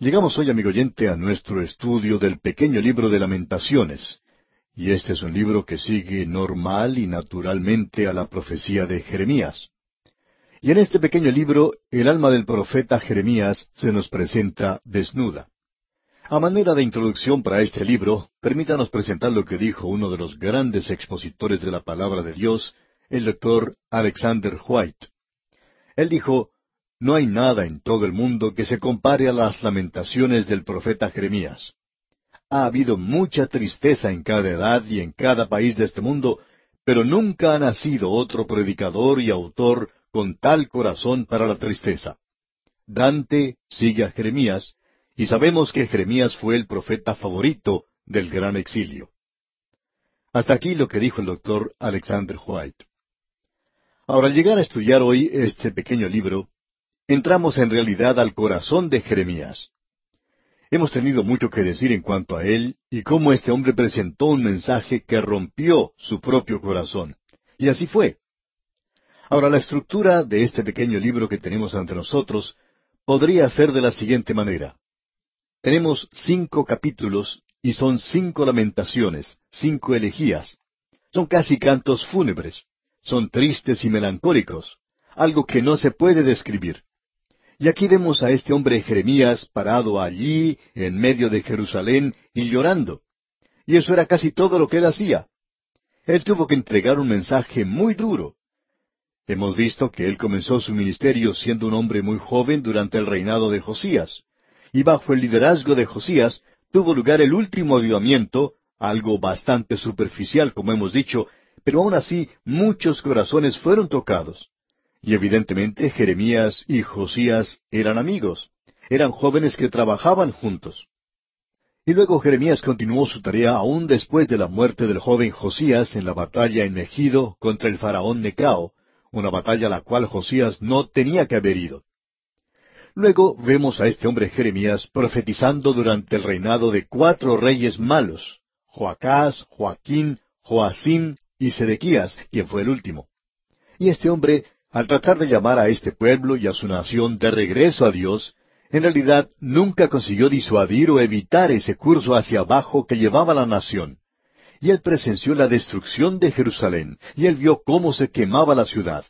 Llegamos hoy, amigo oyente, a nuestro estudio del pequeño libro de lamentaciones. Y este es un libro que sigue normal y naturalmente a la profecía de Jeremías. Y en este pequeño libro, el alma del profeta Jeremías se nos presenta desnuda. A manera de introducción para este libro, permítanos presentar lo que dijo uno de los grandes expositores de la palabra de Dios, el doctor Alexander White. Él dijo, No hay nada en todo el mundo que se compare a las lamentaciones del profeta Jeremías. Ha habido mucha tristeza en cada edad y en cada país de este mundo, pero nunca ha nacido otro predicador y autor con tal corazón para la tristeza. Dante sigue a Jeremías, y sabemos que Jeremías fue el profeta favorito del gran exilio. Hasta aquí lo que dijo el doctor Alexander White. Ahora, al llegar a estudiar hoy este pequeño libro, entramos en realidad al corazón de Jeremías. Hemos tenido mucho que decir en cuanto a él y cómo este hombre presentó un mensaje que rompió su propio corazón. Y así fue. Ahora, la estructura de este pequeño libro que tenemos ante nosotros podría ser de la siguiente manera. Tenemos cinco capítulos y son cinco lamentaciones, cinco elegías. Son casi cantos fúnebres son tristes y melancólicos, algo que no se puede describir. Y aquí vemos a este hombre Jeremías parado allí, en medio de Jerusalén, y llorando. Y eso era casi todo lo que él hacía. Él tuvo que entregar un mensaje muy duro. Hemos visto que él comenzó su ministerio siendo un hombre muy joven durante el reinado de Josías, y bajo el liderazgo de Josías tuvo lugar el último avivamiento, algo bastante superficial, como hemos dicho, pero aún así muchos corazones fueron tocados. Y evidentemente Jeremías y Josías eran amigos, eran jóvenes que trabajaban juntos. Y luego Jeremías continuó su tarea aún después de la muerte del joven Josías en la batalla en Megido contra el faraón Necao, una batalla a la cual Josías no tenía que haber ido. Luego vemos a este hombre Jeremías profetizando durante el reinado de cuatro reyes malos, Joacás, Joaquín, Joacín y Sedequías, quien fue el último. Y este hombre, al tratar de llamar a este pueblo y a su nación de regreso a Dios, en realidad nunca consiguió disuadir o evitar ese curso hacia abajo que llevaba la nación. Y él presenció la destrucción de Jerusalén, y él vio cómo se quemaba la ciudad.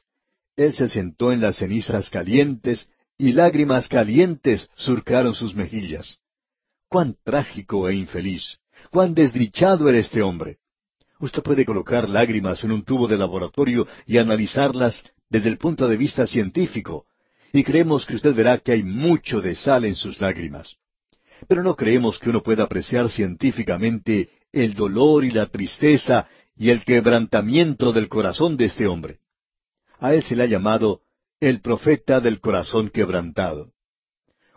Él se sentó en las cenizas calientes, y lágrimas calientes surcaron sus mejillas. Cuán trágico e infeliz, cuán desdichado era este hombre. Usted puede colocar lágrimas en un tubo de laboratorio y analizarlas desde el punto de vista científico, y creemos que usted verá que hay mucho de sal en sus lágrimas. Pero no creemos que uno pueda apreciar científicamente el dolor y la tristeza y el quebrantamiento del corazón de este hombre. A él se le ha llamado el profeta del corazón quebrantado.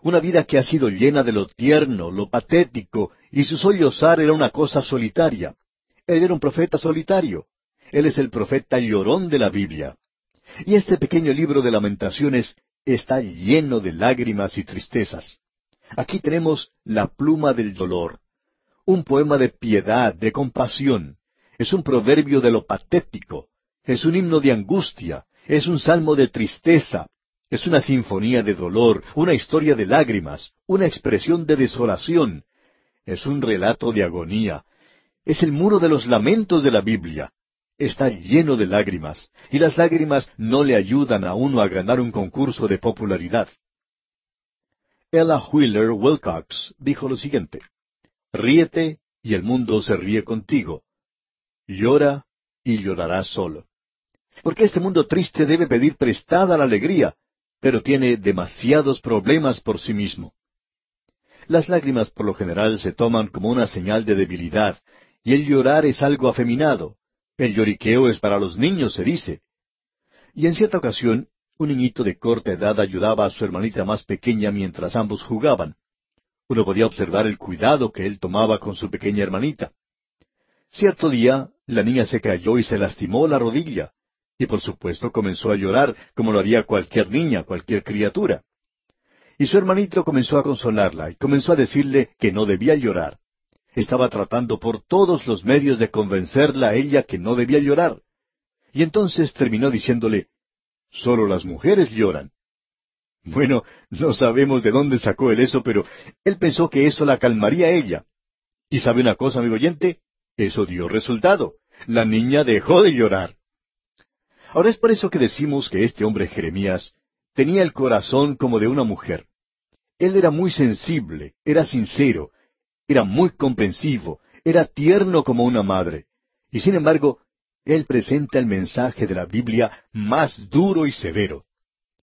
Una vida que ha sido llena de lo tierno, lo patético, y su sollozar era una cosa solitaria. Él era un profeta solitario. Él es el profeta llorón de la Biblia. Y este pequeño libro de lamentaciones está lleno de lágrimas y tristezas. Aquí tenemos la pluma del dolor, un poema de piedad, de compasión. Es un proverbio de lo patético, es un himno de angustia, es un salmo de tristeza, es una sinfonía de dolor, una historia de lágrimas, una expresión de desolación, es un relato de agonía, es el muro de los lamentos de la Biblia. Está lleno de lágrimas, y las lágrimas no le ayudan a uno a ganar un concurso de popularidad. Ella Wheeler Wilcox dijo lo siguiente, Ríete y el mundo se ríe contigo. Llora y llorarás solo. Porque este mundo triste debe pedir prestada la alegría, pero tiene demasiados problemas por sí mismo. Las lágrimas por lo general se toman como una señal de debilidad, y el llorar es algo afeminado. El lloriqueo es para los niños, se dice. Y en cierta ocasión, un niñito de corta edad ayudaba a su hermanita más pequeña mientras ambos jugaban. Uno podía observar el cuidado que él tomaba con su pequeña hermanita. Cierto día, la niña se cayó y se lastimó la rodilla, y por supuesto comenzó a llorar como lo haría cualquier niña, cualquier criatura. Y su hermanito comenzó a consolarla y comenzó a decirle que no debía llorar. Estaba tratando por todos los medios de convencerla a ella que no debía llorar. Y entonces terminó diciéndole, Solo las mujeres lloran. Bueno, no sabemos de dónde sacó él eso, pero él pensó que eso la calmaría a ella. ¿Y sabe una cosa, amigo oyente? Eso dio resultado. La niña dejó de llorar. Ahora es por eso que decimos que este hombre Jeremías tenía el corazón como de una mujer. Él era muy sensible, era sincero, era muy comprensivo, era tierno como una madre. Y sin embargo, él presenta el mensaje de la Biblia más duro y severo.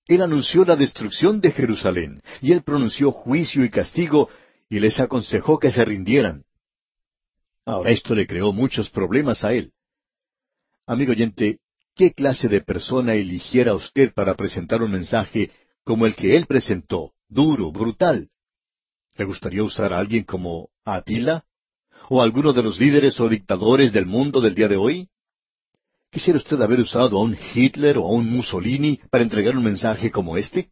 Él anunció la destrucción de Jerusalén, y él pronunció juicio y castigo, y les aconsejó que se rindieran. Ahora esto le creó muchos problemas a él. Amigo oyente, ¿qué clase de persona eligiera usted para presentar un mensaje como el que él presentó, duro, brutal? ¿Le gustaría usar a alguien como Atila? ¿O alguno de los líderes o dictadores del mundo del día de hoy? ¿Quisiera usted haber usado a un Hitler o a un Mussolini para entregar un mensaje como este?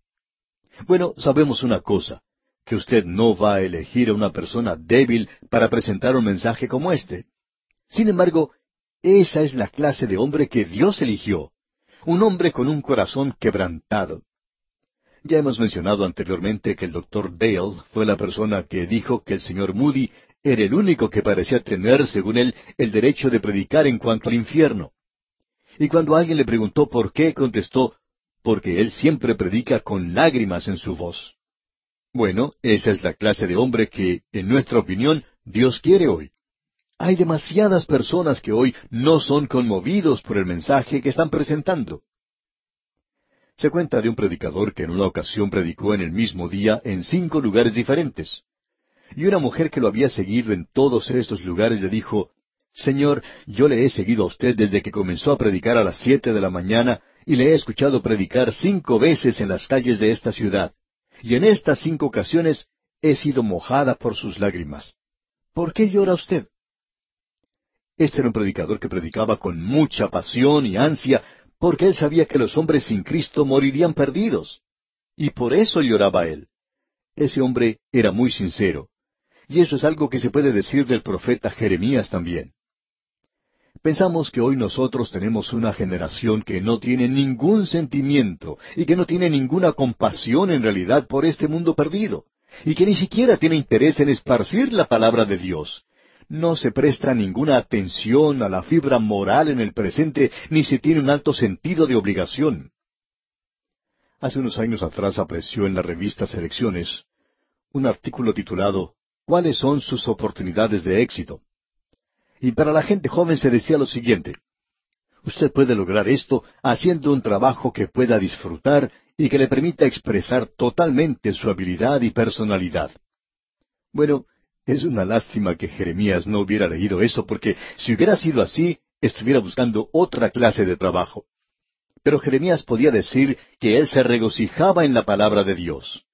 Bueno, sabemos una cosa, que usted no va a elegir a una persona débil para presentar un mensaje como este. Sin embargo, esa es la clase de hombre que Dios eligió, un hombre con un corazón quebrantado. Ya hemos mencionado anteriormente que el doctor Dale fue la persona que dijo que el señor Moody era el único que parecía tener, según él, el derecho de predicar en cuanto al infierno. Y cuando alguien le preguntó por qué, contestó, porque él siempre predica con lágrimas en su voz. Bueno, esa es la clase de hombre que, en nuestra opinión, Dios quiere hoy. Hay demasiadas personas que hoy no son conmovidos por el mensaje que están presentando. Se cuenta de un predicador que en una ocasión predicó en el mismo día en cinco lugares diferentes. Y una mujer que lo había seguido en todos estos lugares le dijo, Señor, yo le he seguido a usted desde que comenzó a predicar a las siete de la mañana y le he escuchado predicar cinco veces en las calles de esta ciudad. Y en estas cinco ocasiones he sido mojada por sus lágrimas. ¿Por qué llora usted? Este era un predicador que predicaba con mucha pasión y ansia, porque él sabía que los hombres sin Cristo morirían perdidos. Y por eso lloraba él. Ese hombre era muy sincero. Y eso es algo que se puede decir del profeta Jeremías también. Pensamos que hoy nosotros tenemos una generación que no tiene ningún sentimiento y que no tiene ninguna compasión en realidad por este mundo perdido, y que ni siquiera tiene interés en esparcir la palabra de Dios. No se presta ninguna atención a la fibra moral en el presente, ni se tiene un alto sentido de obligación. Hace unos años atrás apareció en la revista Selecciones un artículo titulado ¿Cuáles son sus oportunidades de éxito? Y para la gente joven se decía lo siguiente, usted puede lograr esto haciendo un trabajo que pueda disfrutar y que le permita expresar totalmente su habilidad y personalidad. Bueno, es una lástima que Jeremías no hubiera leído eso, porque si hubiera sido así, estuviera buscando otra clase de trabajo. Pero Jeremías podía decir que él se regocijaba en la palabra de Dios.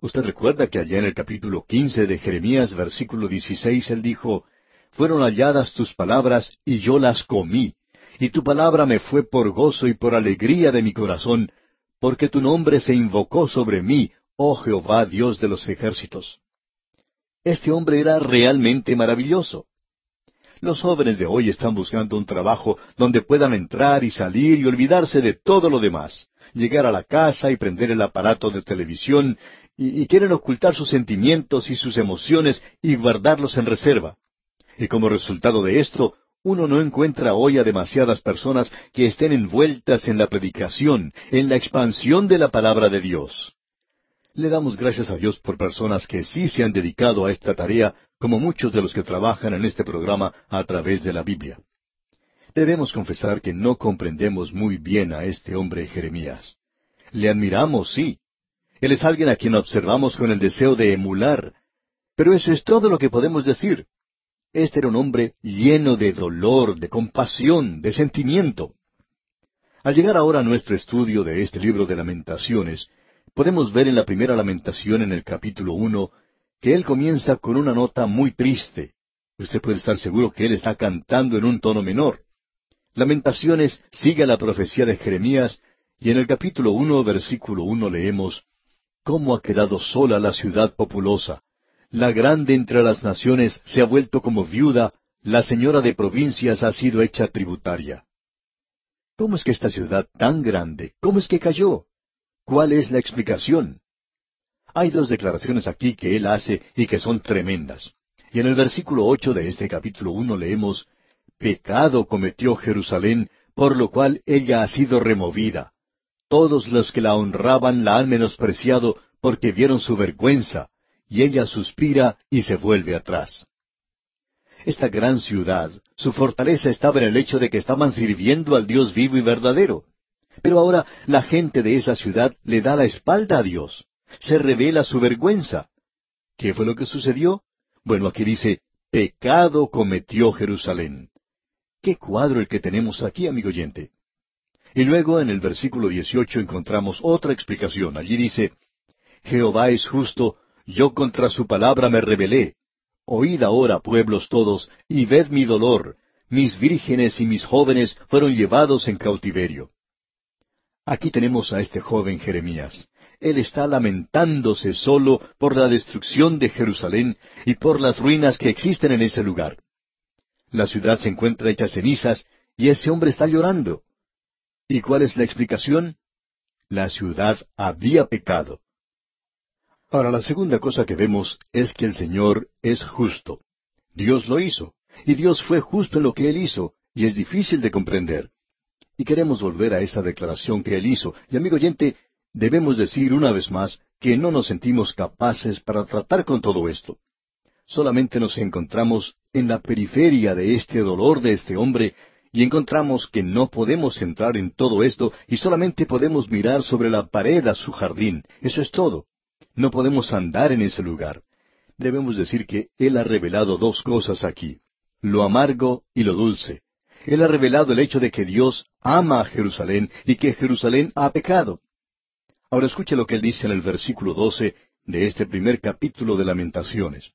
Usted recuerda que allá en el capítulo quince de Jeremías, versículo dieciséis, él dijo, fueron halladas tus palabras y yo las comí, y tu palabra me fue por gozo y por alegría de mi corazón, porque tu nombre se invocó sobre mí, oh Jehová Dios de los ejércitos. Este hombre era realmente maravilloso. Los jóvenes de hoy están buscando un trabajo donde puedan entrar y salir y olvidarse de todo lo demás, llegar a la casa y prender el aparato de televisión, y, quieren ocultar sus sentimientos y sus emociones y guardarlos en reserva. Y como resultado de esto, uno no encuentra hoy a demasiadas personas que estén envueltas en la predicación, en la expansión de la palabra de Dios. Le damos gracias a Dios por personas que sí se han dedicado a esta tarea, como muchos de los que trabajan en este programa a través de la Biblia. Debemos confesar que no comprendemos muy bien a este hombre Jeremías. Le admiramos, sí. Él es alguien a quien observamos con el deseo de emular. Pero eso es todo lo que podemos decir. Este era un hombre lleno de dolor, de compasión, de sentimiento. Al llegar ahora a nuestro estudio de este libro de lamentaciones, podemos ver en la primera lamentación en el capítulo uno que él comienza con una nota muy triste. Usted puede estar seguro que él está cantando en un tono menor. Lamentaciones sigue la profecía de Jeremías y en el capítulo uno, versículo uno leemos ¿Cómo ha quedado sola la ciudad populosa? La grande entre las naciones se ha vuelto como viuda, la señora de provincias ha sido hecha tributaria. ¿Cómo es que esta ciudad tan grande, cómo es que cayó? ¿Cuál es la explicación? Hay dos declaraciones aquí que él hace y que son tremendas. Y en el versículo ocho de este capítulo uno leemos Pecado cometió Jerusalén, por lo cual ella ha sido removida. Todos los que la honraban la han menospreciado porque vieron su vergüenza, y ella suspira y se vuelve atrás. Esta gran ciudad, su fortaleza estaba en el hecho de que estaban sirviendo al Dios vivo y verdadero. Pero ahora la gente de esa ciudad le da la espalda a Dios. Se revela su vergüenza. ¿Qué fue lo que sucedió? Bueno, aquí dice, pecado cometió Jerusalén. Qué cuadro el que tenemos aquí, amigo oyente. Y luego en el versículo 18 encontramos otra explicación. Allí dice, Jehová es justo, yo contra su palabra me rebelé. Oíd ahora, pueblos todos, y ved mi dolor. Mis vírgenes y mis jóvenes fueron llevados en cautiverio. Aquí tenemos a este joven Jeremías. Él está lamentándose solo por la destrucción de Jerusalén y por las ruinas que existen en ese lugar. La ciudad se encuentra hecha cenizas y ese hombre está llorando. ¿Y cuál es la explicación? La ciudad había pecado. Ahora, la segunda cosa que vemos es que el Señor es justo. Dios lo hizo, y Dios fue justo en lo que Él hizo, y es difícil de comprender. Y queremos volver a esa declaración que Él hizo. Y amigo oyente, debemos decir una vez más que no nos sentimos capaces para tratar con todo esto. Solamente nos encontramos en la periferia de este dolor de este hombre y encontramos que no podemos entrar en todo esto y solamente podemos mirar sobre la pared a su jardín. Eso es todo. No podemos andar en ese lugar. Debemos decir que Él ha revelado dos cosas aquí, lo amargo y lo dulce. Él ha revelado el hecho de que Dios ama a Jerusalén y que Jerusalén ha pecado. Ahora escuche lo que él dice en el versículo doce de este primer capítulo de Lamentaciones.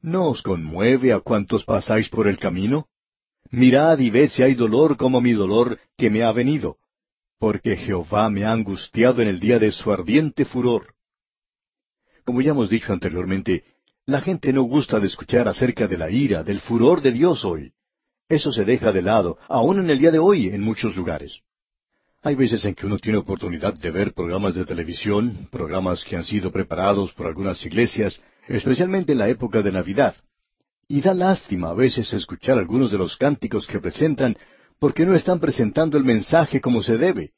¿No os conmueve a cuantos pasáis por el camino? Mirad y ved si hay dolor como mi dolor que me ha venido, porque Jehová me ha angustiado en el día de su ardiente furor. Como ya hemos dicho anteriormente, la gente no gusta de escuchar acerca de la ira, del furor de Dios hoy. Eso se deja de lado, aún en el día de hoy, en muchos lugares. Hay veces en que uno tiene oportunidad de ver programas de televisión, programas que han sido preparados por algunas iglesias, especialmente en la época de Navidad. Y da lástima a veces escuchar algunos de los cánticos que presentan porque no están presentando el mensaje como se debe.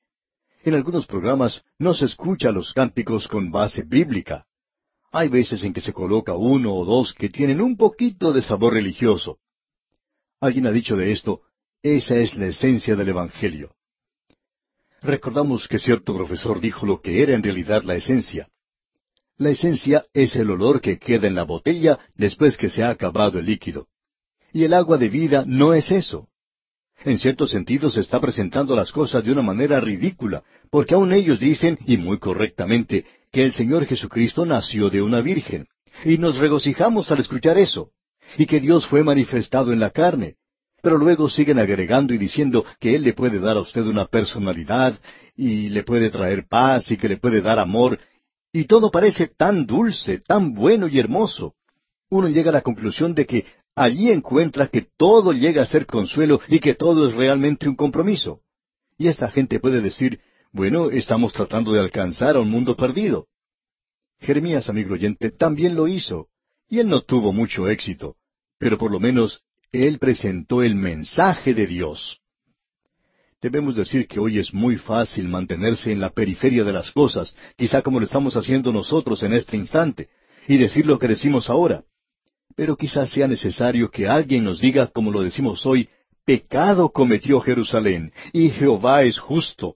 En algunos programas no se escucha los cánticos con base bíblica. Hay veces en que se coloca uno o dos que tienen un poquito de sabor religioso. Alguien ha dicho de esto, esa es la esencia del Evangelio. Recordamos que cierto profesor dijo lo que era en realidad la esencia. La esencia es el olor que queda en la botella después que se ha acabado el líquido. Y el agua de vida no es eso. En cierto sentido se está presentando las cosas de una manera ridícula, porque aun ellos dicen, y muy correctamente, que el Señor Jesucristo nació de una virgen. Y nos regocijamos al escuchar eso. Y que Dios fue manifestado en la carne. Pero luego siguen agregando y diciendo que Él le puede dar a usted una personalidad y le puede traer paz y que le puede dar amor. Y todo parece tan dulce, tan bueno y hermoso. Uno llega a la conclusión de que allí encuentra que todo llega a ser consuelo y que todo es realmente un compromiso. Y esta gente puede decir, bueno, estamos tratando de alcanzar a un mundo perdido. Jeremías, amigo oyente, también lo hizo, y él no tuvo mucho éxito, pero por lo menos él presentó el mensaje de Dios. Debemos decir que hoy es muy fácil mantenerse en la periferia de las cosas, quizá como lo estamos haciendo nosotros en este instante, y decir lo que decimos ahora. Pero quizás sea necesario que alguien nos diga, como lo decimos hoy, pecado cometió Jerusalén, y Jehová es justo.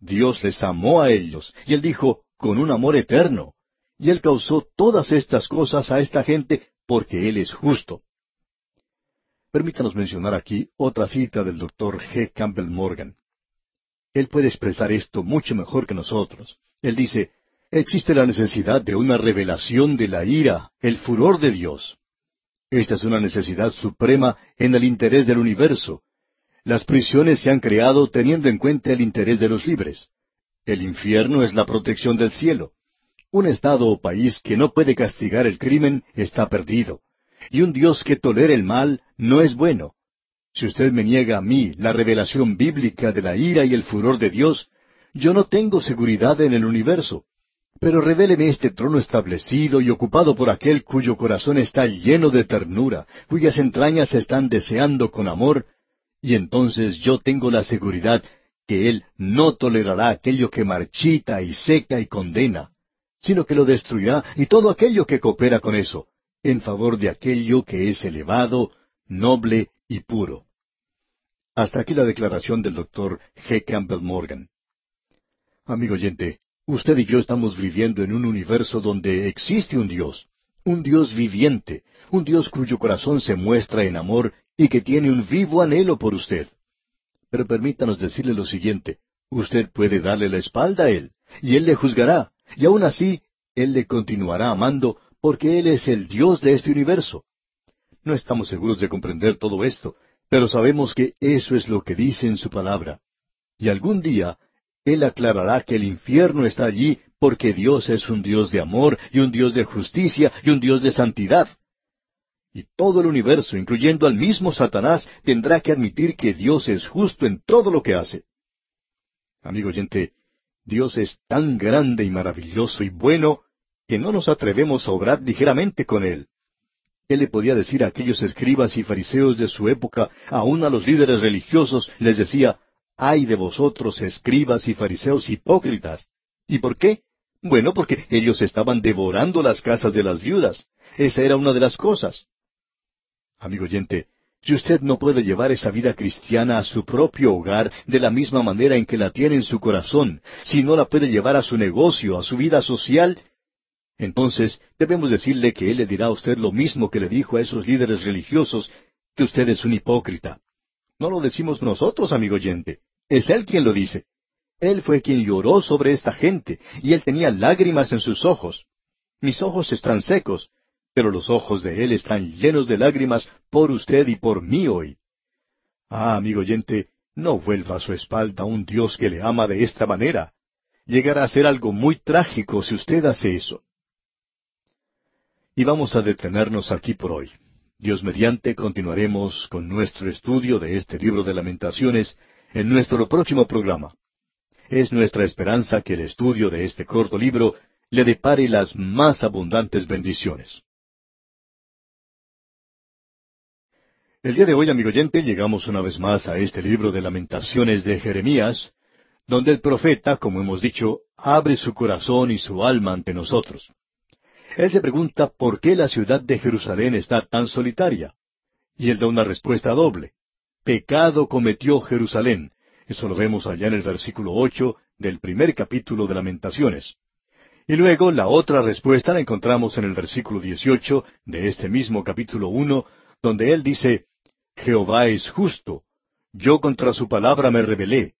Dios les amó a ellos, y él dijo, con un amor eterno. Y él causó todas estas cosas a esta gente porque él es justo. Permítanos mencionar aquí otra cita del doctor G. Campbell Morgan. Él puede expresar esto mucho mejor que nosotros. Él dice, existe la necesidad de una revelación de la ira, el furor de Dios. Esta es una necesidad suprema en el interés del universo. Las prisiones se han creado teniendo en cuenta el interés de los libres. El infierno es la protección del cielo. Un Estado o país que no puede castigar el crimen está perdido y un Dios que tolera el mal no es bueno. Si usted me niega a mí la revelación bíblica de la ira y el furor de Dios, Yo no tengo seguridad en el universo. Pero revéleme este trono establecido y ocupado por aquel cuyo corazón está lleno de ternura, cuyas entrañas están deseando con amor, y entonces yo tengo la seguridad que Él no tolerará aquello que marchita y seca y condena, sino que lo destruirá y todo aquello que coopera con eso, en favor de aquello que es elevado, noble y puro. Hasta aquí la declaración del doctor G. Campbell Morgan. Amigo oyente, usted y yo estamos viviendo en un universo donde existe un Dios, un Dios viviente, un Dios cuyo corazón se muestra en amor y que tiene un vivo anhelo por usted. Pero permítanos decirle lo siguiente, usted puede darle la espalda a Él, y Él le juzgará, y aun así, Él le continuará amando, porque Él es el Dios de este universo. No estamos seguros de comprender todo esto, pero sabemos que eso es lo que dice en su palabra. Y algún día Él aclarará que el infierno está allí porque Dios es un Dios de amor y un Dios de justicia y un Dios de santidad. Y todo el universo, incluyendo al mismo Satanás, tendrá que admitir que Dios es justo en todo lo que hace. Amigo oyente, Dios es tan grande y maravilloso y bueno que no nos atrevemos a obrar ligeramente con Él. Él le podía decir a aquellos escribas y fariseos de su época, aun a los líderes religiosos, les decía, ay de vosotros, escribas y fariseos hipócritas. ¿Y por qué? Bueno, porque ellos estaban devorando las casas de las viudas. Esa era una de las cosas. Amigo oyente, si usted no puede llevar esa vida cristiana a su propio hogar de la misma manera en que la tiene en su corazón, si no la puede llevar a su negocio, a su vida social, entonces debemos decirle que Él le dirá a usted lo mismo que le dijo a esos líderes religiosos, que usted es un hipócrita. No lo decimos nosotros, amigo oyente, es Él quien lo dice. Él fue quien lloró sobre esta gente, y Él tenía lágrimas en sus ojos. Mis ojos están secos, pero los ojos de Él están llenos de lágrimas por usted y por mí hoy. Ah, amigo oyente, no vuelva a su espalda un Dios que le ama de esta manera. Llegará a ser algo muy trágico si usted hace eso. Y vamos a detenernos aquí por hoy. Dios mediante continuaremos con nuestro estudio de este libro de lamentaciones en nuestro próximo programa. Es nuestra esperanza que el estudio de este corto libro le depare las más abundantes bendiciones. El día de hoy, amigo oyente, llegamos una vez más a este libro de lamentaciones de Jeremías, donde el profeta, como hemos dicho, abre su corazón y su alma ante nosotros. Él se pregunta por qué la ciudad de Jerusalén está tan solitaria. Y él da una respuesta doble. Pecado cometió Jerusalén. Eso lo vemos allá en el versículo ocho del primer capítulo de Lamentaciones. Y luego la otra respuesta la encontramos en el versículo dieciocho de este mismo capítulo uno, donde él dice, Jehová es justo. Yo contra su palabra me rebelé.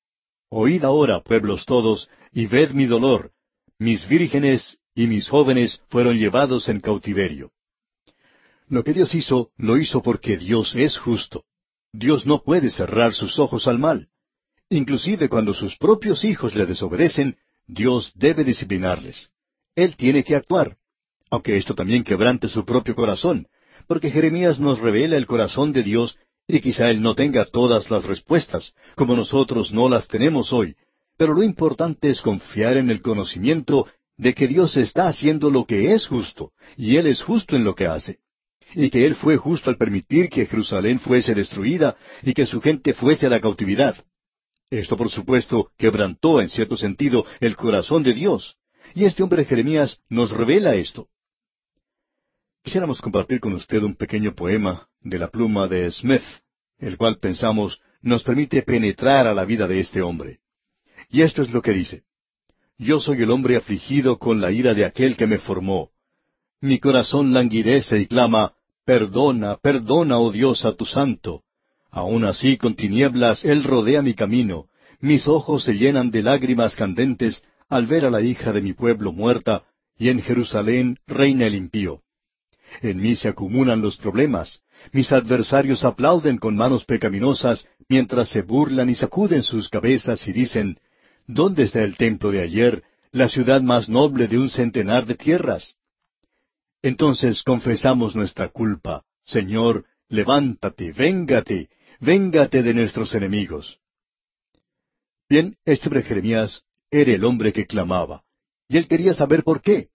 Oíd ahora, pueblos todos, y ved mi dolor. Mis vírgenes y mis jóvenes fueron llevados en cautiverio. Lo que Dios hizo, lo hizo porque Dios es justo. Dios no puede cerrar sus ojos al mal. Inclusive cuando sus propios hijos le desobedecen, Dios debe disciplinarles. Él tiene que actuar, aunque esto también quebrante su propio corazón, porque Jeremías nos revela el corazón de Dios y quizá Él no tenga todas las respuestas, como nosotros no las tenemos hoy, pero lo importante es confiar en el conocimiento de que Dios está haciendo lo que es justo, y Él es justo en lo que hace, y que Él fue justo al permitir que Jerusalén fuese destruida y que su gente fuese a la cautividad. Esto, por supuesto, quebrantó en cierto sentido el corazón de Dios, y este hombre Jeremías nos revela esto. Quisiéramos compartir con usted un pequeño poema de la pluma de Smith, el cual pensamos nos permite penetrar a la vida de este hombre. Y esto es lo que dice. Yo soy el hombre afligido con la ira de aquel que me formó. Mi corazón languidece y clama, Perdona, perdona, oh Dios, a tu santo. Aun así con tinieblas él rodea mi camino. Mis ojos se llenan de lágrimas candentes al ver a la hija de mi pueblo muerta, y en Jerusalén reina el impío. En mí se acumulan los problemas. Mis adversarios aplauden con manos pecaminosas, mientras se burlan y sacuden sus cabezas y dicen, ¿Dónde está el templo de ayer, la ciudad más noble de un centenar de tierras? Entonces confesamos nuestra culpa. Señor, levántate, véngate, véngate de nuestros enemigos. Bien, este hombre Jeremías era el hombre que clamaba. Y él quería saber por qué.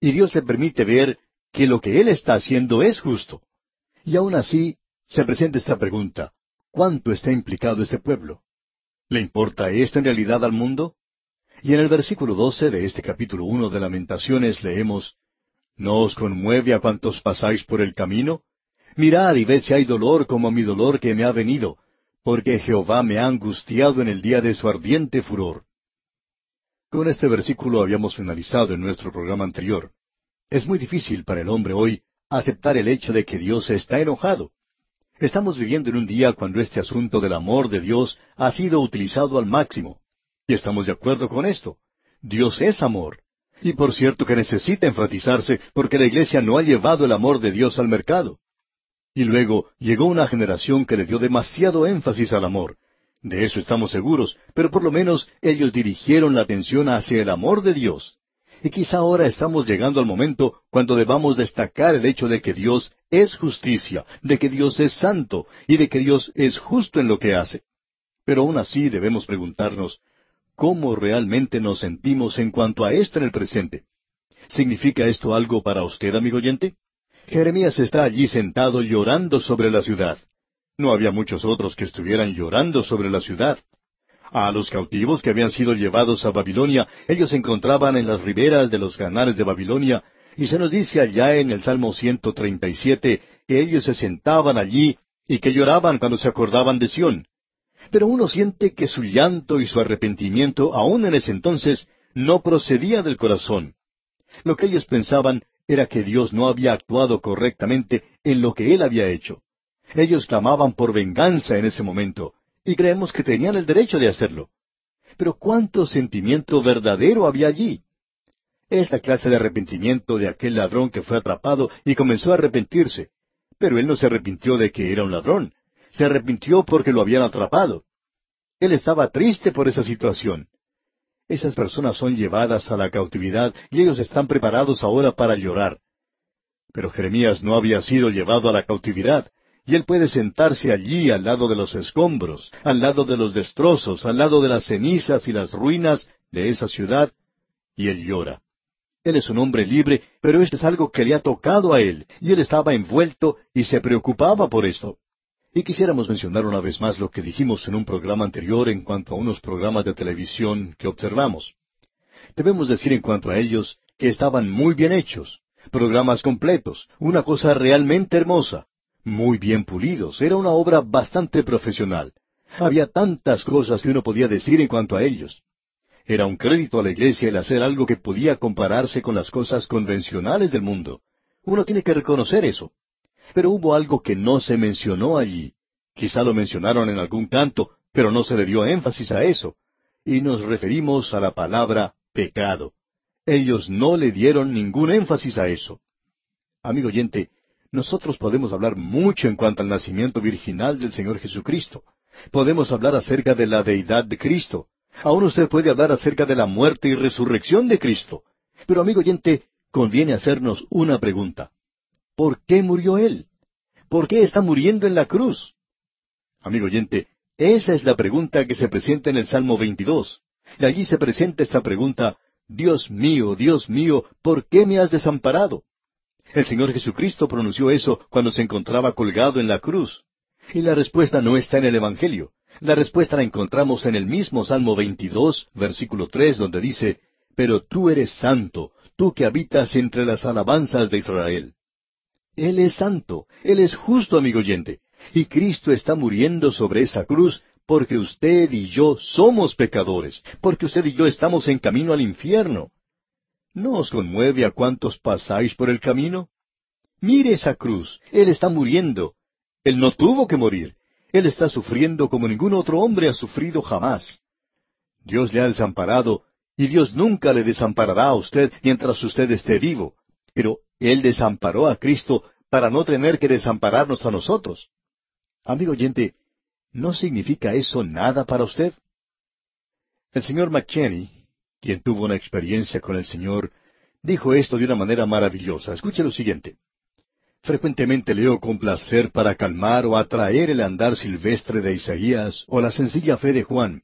Y Dios le permite ver que lo que él está haciendo es justo. Y aún así se presenta esta pregunta. ¿Cuánto está implicado este pueblo? ¿Le importa esto en realidad al mundo? Y en el versículo doce de este capítulo uno de Lamentaciones leemos ¿No os conmueve a cuantos pasáis por el camino? Mirad y ved si hay dolor como mi dolor que me ha venido, porque Jehová me ha angustiado en el día de su ardiente furor. Con este versículo habíamos finalizado en nuestro programa anterior. Es muy difícil para el hombre hoy aceptar el hecho de que Dios está enojado. Estamos viviendo en un día cuando este asunto del amor de Dios ha sido utilizado al máximo. Y estamos de acuerdo con esto. Dios es amor. Y por cierto que necesita enfatizarse porque la iglesia no ha llevado el amor de Dios al mercado. Y luego llegó una generación que le dio demasiado énfasis al amor. De eso estamos seguros, pero por lo menos ellos dirigieron la atención hacia el amor de Dios. Y quizá ahora estamos llegando al momento cuando debamos destacar el hecho de que Dios es justicia, de que Dios es santo y de que Dios es justo en lo que hace. Pero aún así debemos preguntarnos, ¿cómo realmente nos sentimos en cuanto a esto en el presente? ¿Significa esto algo para usted, amigo oyente? Jeremías está allí sentado llorando sobre la ciudad. No había muchos otros que estuvieran llorando sobre la ciudad. A los cautivos que habían sido llevados a Babilonia, ellos se encontraban en las riberas de los canales de Babilonia, y se nos dice allá en el Salmo 137 que ellos se sentaban allí y que lloraban cuando se acordaban de Sión. Pero uno siente que su llanto y su arrepentimiento, aun en ese entonces, no procedía del corazón. Lo que ellos pensaban era que Dios no había actuado correctamente en lo que Él había hecho. Ellos clamaban por venganza en ese momento, y creemos que tenían el derecho de hacerlo. Pero cuánto sentimiento verdadero había allí. Esta clase de arrepentimiento de aquel ladrón que fue atrapado y comenzó a arrepentirse. Pero él no se arrepintió de que era un ladrón. Se arrepintió porque lo habían atrapado. Él estaba triste por esa situación. Esas personas son llevadas a la cautividad y ellos están preparados ahora para llorar. Pero Jeremías no había sido llevado a la cautividad, y él puede sentarse allí al lado de los escombros, al lado de los destrozos, al lado de las cenizas y las ruinas de esa ciudad, y él llora. Él es un hombre libre, pero esto es algo que le ha tocado a él, y él estaba envuelto y se preocupaba por esto. Y quisiéramos mencionar una vez más lo que dijimos en un programa anterior en cuanto a unos programas de televisión que observamos. Debemos decir en cuanto a ellos que estaban muy bien hechos, programas completos, una cosa realmente hermosa muy bien pulidos. Era una obra bastante profesional. Había tantas cosas que uno podía decir en cuanto a ellos. Era un crédito a la iglesia el hacer algo que podía compararse con las cosas convencionales del mundo. Uno tiene que reconocer eso. Pero hubo algo que no se mencionó allí. Quizá lo mencionaron en algún canto, pero no se le dio énfasis a eso. Y nos referimos a la palabra pecado. Ellos no le dieron ningún énfasis a eso. Amigo oyente, nosotros podemos hablar mucho en cuanto al nacimiento virginal del Señor Jesucristo. Podemos hablar acerca de la deidad de Cristo. Aún usted puede hablar acerca de la muerte y resurrección de Cristo. Pero amigo oyente, conviene hacernos una pregunta. ¿Por qué murió Él? ¿Por qué está muriendo en la cruz? Amigo oyente, esa es la pregunta que se presenta en el Salmo 22. Y allí se presenta esta pregunta, Dios mío, Dios mío, ¿por qué me has desamparado? El Señor Jesucristo pronunció eso cuando se encontraba colgado en la cruz. Y la respuesta no está en el Evangelio. La respuesta la encontramos en el mismo Salmo 22, versículo 3, donde dice, Pero tú eres santo, tú que habitas entre las alabanzas de Israel. Él es santo, Él es justo, amigo oyente, y Cristo está muriendo sobre esa cruz porque usted y yo somos pecadores, porque usted y yo estamos en camino al infierno. ¿No os conmueve a cuántos pasáis por el camino? Mire esa cruz. Él está muriendo. Él no tuvo que morir. Él está sufriendo como ningún otro hombre ha sufrido jamás. Dios le ha desamparado, y Dios nunca le desamparará a usted mientras usted esté vivo. Pero Él desamparó a Cristo para no tener que desampararnos a nosotros. Amigo oyente, ¿no significa eso nada para usted? El señor McChenney, quien tuvo una experiencia con el Señor, dijo esto de una manera maravillosa. Escuche lo siguiente. Frecuentemente leo con placer para calmar o atraer el andar silvestre de Isaías o la sencilla fe de Juan.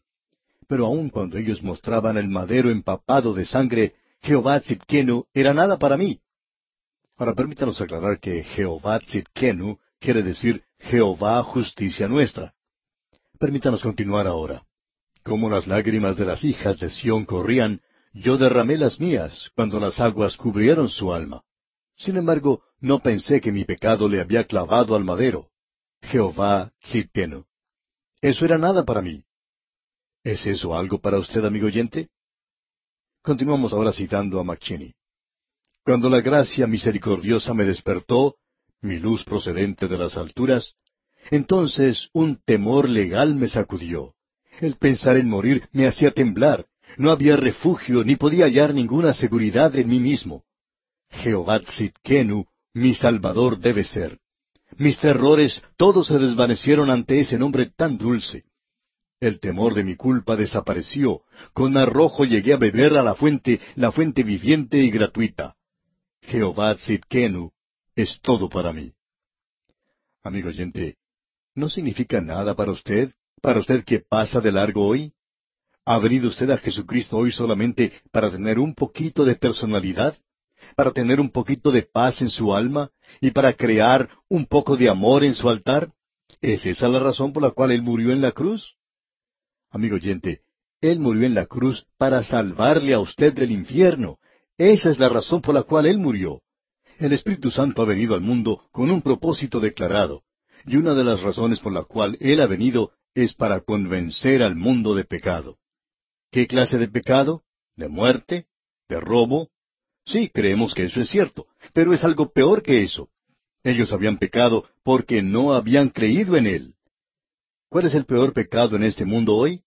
Pero aun cuando ellos mostraban el madero empapado de sangre, Jehová Tzidkenu era nada para mí. Ahora permítanos aclarar que Jehová Tzidkenu quiere decir Jehová justicia nuestra. Permítanos continuar ahora. Como las lágrimas de las hijas de Sión corrían, yo derramé las mías cuando las aguas cubrieron su alma. Sin embargo, no pensé que mi pecado le había clavado al madero. Jehová Tzidkenu. Eso era nada para mí. ¿Es eso algo para usted, amigo oyente? Continuamos ahora citando a Macchini. Cuando la gracia misericordiosa me despertó, mi luz procedente de las alturas, entonces un temor legal me sacudió. El pensar en morir me hacía temblar. No había refugio ni podía hallar ninguna seguridad en mí mismo. Jehová Tzidkenu, mi Salvador debe ser. Mis terrores todos se desvanecieron ante ese nombre tan dulce. El temor de mi culpa desapareció. Con arrojo llegué a beber a la fuente, la fuente viviente y gratuita. Jehová Tzidkenu es todo para mí. Amigo oyente, ¿no significa nada para usted? ¿Para usted que pasa de largo hoy? ¿Ha venido usted a Jesucristo hoy solamente para tener un poquito de personalidad? ¿Para tener un poquito de paz en su alma? ¿Y para crear un poco de amor en su altar? ¿Es esa la razón por la cual Él murió en la cruz? Amigo oyente, Él murió en la cruz para salvarle a usted del infierno. Esa es la razón por la cual Él murió. El Espíritu Santo ha venido al mundo con un propósito declarado, y una de las razones por la cual Él ha venido es para convencer al mundo de pecado. ¿Qué clase de pecado? ¿De muerte? ¿De robo? Sí, creemos que eso es cierto, pero es algo peor que eso. Ellos habían pecado porque no habían creído en Él. ¿Cuál es el peor pecado en este mundo hoy?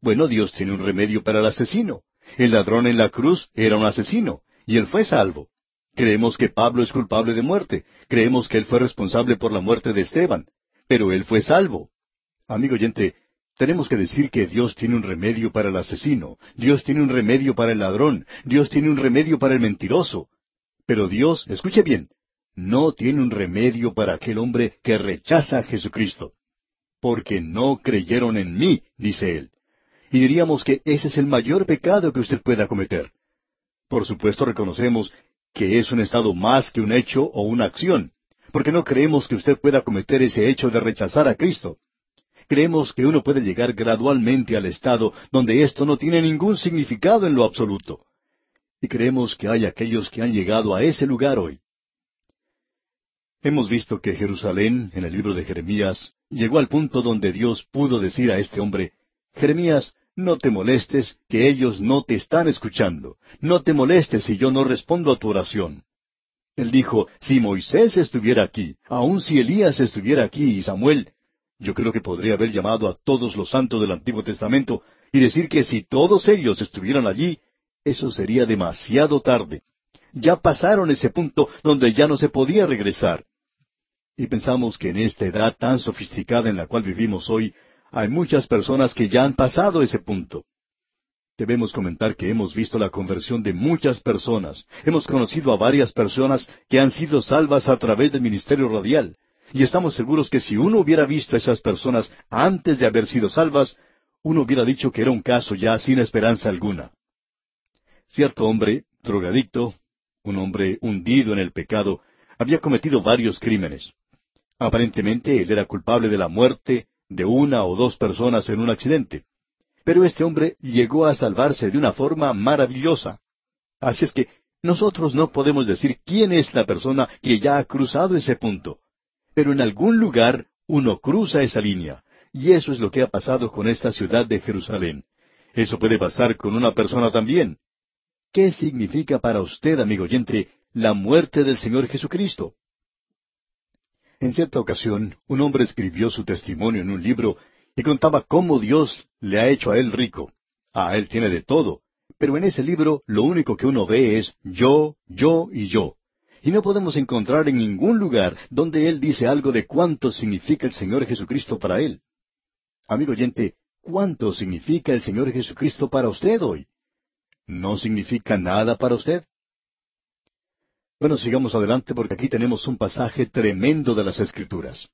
Bueno, Dios tiene un remedio para el asesino. El ladrón en la cruz era un asesino, y él fue salvo. Creemos que Pablo es culpable de muerte. Creemos que él fue responsable por la muerte de Esteban. Pero él fue salvo. Amigo oyente, tenemos que decir que Dios tiene un remedio para el asesino, Dios tiene un remedio para el ladrón, Dios tiene un remedio para el mentiroso. Pero Dios, escuche bien, no tiene un remedio para aquel hombre que rechaza a Jesucristo. Porque no creyeron en mí, dice él. Y diríamos que ese es el mayor pecado que usted pueda cometer. Por supuesto reconocemos que es un estado más que un hecho o una acción, porque no creemos que usted pueda cometer ese hecho de rechazar a Cristo. Creemos que uno puede llegar gradualmente al estado donde esto no tiene ningún significado en lo absoluto. Y creemos que hay aquellos que han llegado a ese lugar hoy. Hemos visto que Jerusalén, en el libro de Jeremías, llegó al punto donde Dios pudo decir a este hombre, Jeremías, no te molestes, que ellos no te están escuchando. No te molestes si yo no respondo a tu oración. Él dijo, si Moisés estuviera aquí, aun si Elías estuviera aquí y Samuel, yo creo que podría haber llamado a todos los santos del Antiguo Testamento y decir que si todos ellos estuvieran allí, eso sería demasiado tarde. Ya pasaron ese punto donde ya no se podía regresar. Y pensamos que en esta edad tan sofisticada en la cual vivimos hoy, hay muchas personas que ya han pasado ese punto. Debemos comentar que hemos visto la conversión de muchas personas. Hemos conocido a varias personas que han sido salvas a través del ministerio radial. Y estamos seguros que si uno hubiera visto a esas personas antes de haber sido salvas, uno hubiera dicho que era un caso ya sin esperanza alguna. Cierto hombre, drogadicto, un hombre hundido en el pecado, había cometido varios crímenes. Aparentemente él era culpable de la muerte, de una o dos personas en un accidente. Pero este hombre llegó a salvarse de una forma maravillosa. Así es que nosotros no podemos decir quién es la persona que ya ha cruzado ese punto. Pero en algún lugar uno cruza esa línea. Y eso es lo que ha pasado con esta ciudad de Jerusalén. Eso puede pasar con una persona también. ¿Qué significa para usted, amigo oyente, la muerte del Señor Jesucristo? En cierta ocasión, un hombre escribió su testimonio en un libro y contaba cómo Dios le ha hecho a él rico. A él tiene de todo, pero en ese libro lo único que uno ve es yo, yo y yo. Y no podemos encontrar en ningún lugar donde él dice algo de cuánto significa el Señor Jesucristo para él. Amigo oyente, ¿cuánto significa el Señor Jesucristo para usted hoy? ¿No significa nada para usted? Bueno, sigamos adelante porque aquí tenemos un pasaje tremendo de las Escrituras.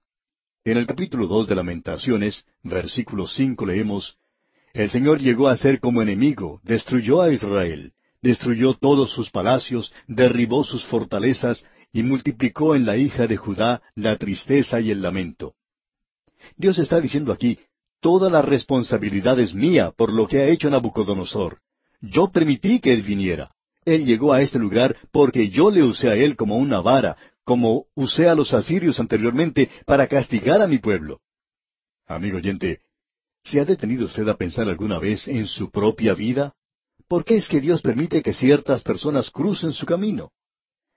En el capítulo dos de Lamentaciones, versículo cinco leemos, El Señor llegó a ser como enemigo, destruyó a Israel, destruyó todos sus palacios, derribó sus fortalezas y multiplicó en la hija de Judá la tristeza y el lamento. Dios está diciendo aquí, toda la responsabilidad es mía por lo que ha hecho Nabucodonosor. Yo permití que él viniera. Él llegó a este lugar porque yo le usé a él como una vara, como usé a los asirios anteriormente para castigar a mi pueblo. Amigo oyente, ¿se ha detenido usted a pensar alguna vez en su propia vida? ¿Por qué es que Dios permite que ciertas personas crucen su camino?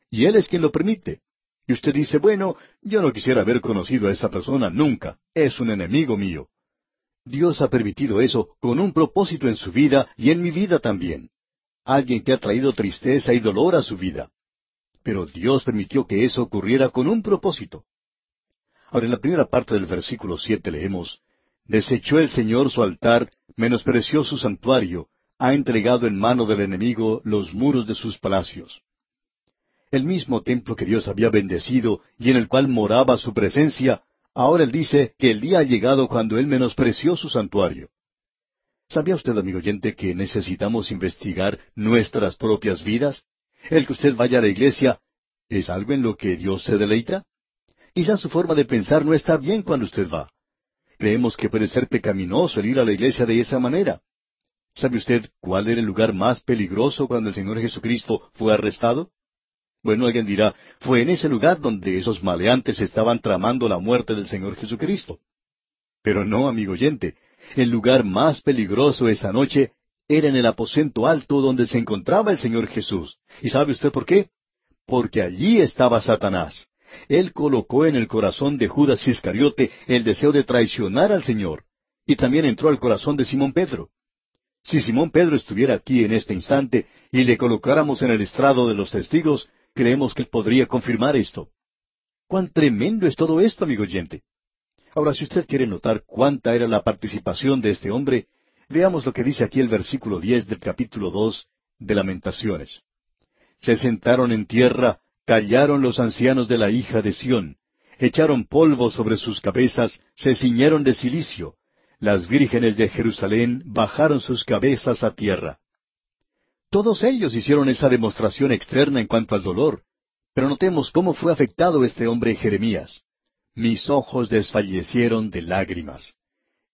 Y Él es quien lo permite. Y usted dice, bueno, yo no quisiera haber conocido a esa persona nunca. Es un enemigo mío. Dios ha permitido eso con un propósito en su vida y en mi vida también. Alguien que ha traído tristeza y dolor a su vida. Pero Dios permitió que eso ocurriera con un propósito. Ahora, en la primera parte del versículo siete leemos, Desechó el Señor su altar, menospreció su santuario, ha entregado en mano del enemigo los muros de sus palacios. El mismo templo que Dios había bendecido y en el cual moraba su presencia, ahora él dice que el día ha llegado cuando él menospreció su santuario. ¿Sabía usted, amigo oyente, que necesitamos investigar nuestras propias vidas? El que usted vaya a la iglesia, ¿es algo en lo que Dios se deleita? Quizás su forma de pensar no está bien cuando usted va. Creemos que puede ser pecaminoso el ir a la iglesia de esa manera. ¿Sabe usted cuál era el lugar más peligroso cuando el Señor Jesucristo fue arrestado? Bueno, alguien dirá, fue en ese lugar donde esos maleantes estaban tramando la muerte del Señor Jesucristo. Pero no, amigo oyente, el lugar más peligroso esa noche era en el aposento alto donde se encontraba el Señor Jesús. ¿Y sabe usted por qué? Porque allí estaba Satanás. Él colocó en el corazón de Judas Iscariote el deseo de traicionar al Señor, y también entró al corazón de Simón Pedro. Si Simón Pedro estuviera aquí en este instante y le colocáramos en el estrado de los testigos, creemos que él podría confirmar esto. Cuán tremendo es todo esto, amigo oyente. Ahora, si usted quiere notar cuánta era la participación de este hombre, veamos lo que dice aquí el versículo diez del capítulo dos de Lamentaciones. Se sentaron en tierra, callaron los ancianos de la hija de Sión, echaron polvo sobre sus cabezas, se ciñeron de cilicio, las vírgenes de Jerusalén bajaron sus cabezas a tierra. Todos ellos hicieron esa demostración externa en cuanto al dolor, pero notemos cómo fue afectado este hombre Jeremías. Mis ojos desfallecieron de lágrimas.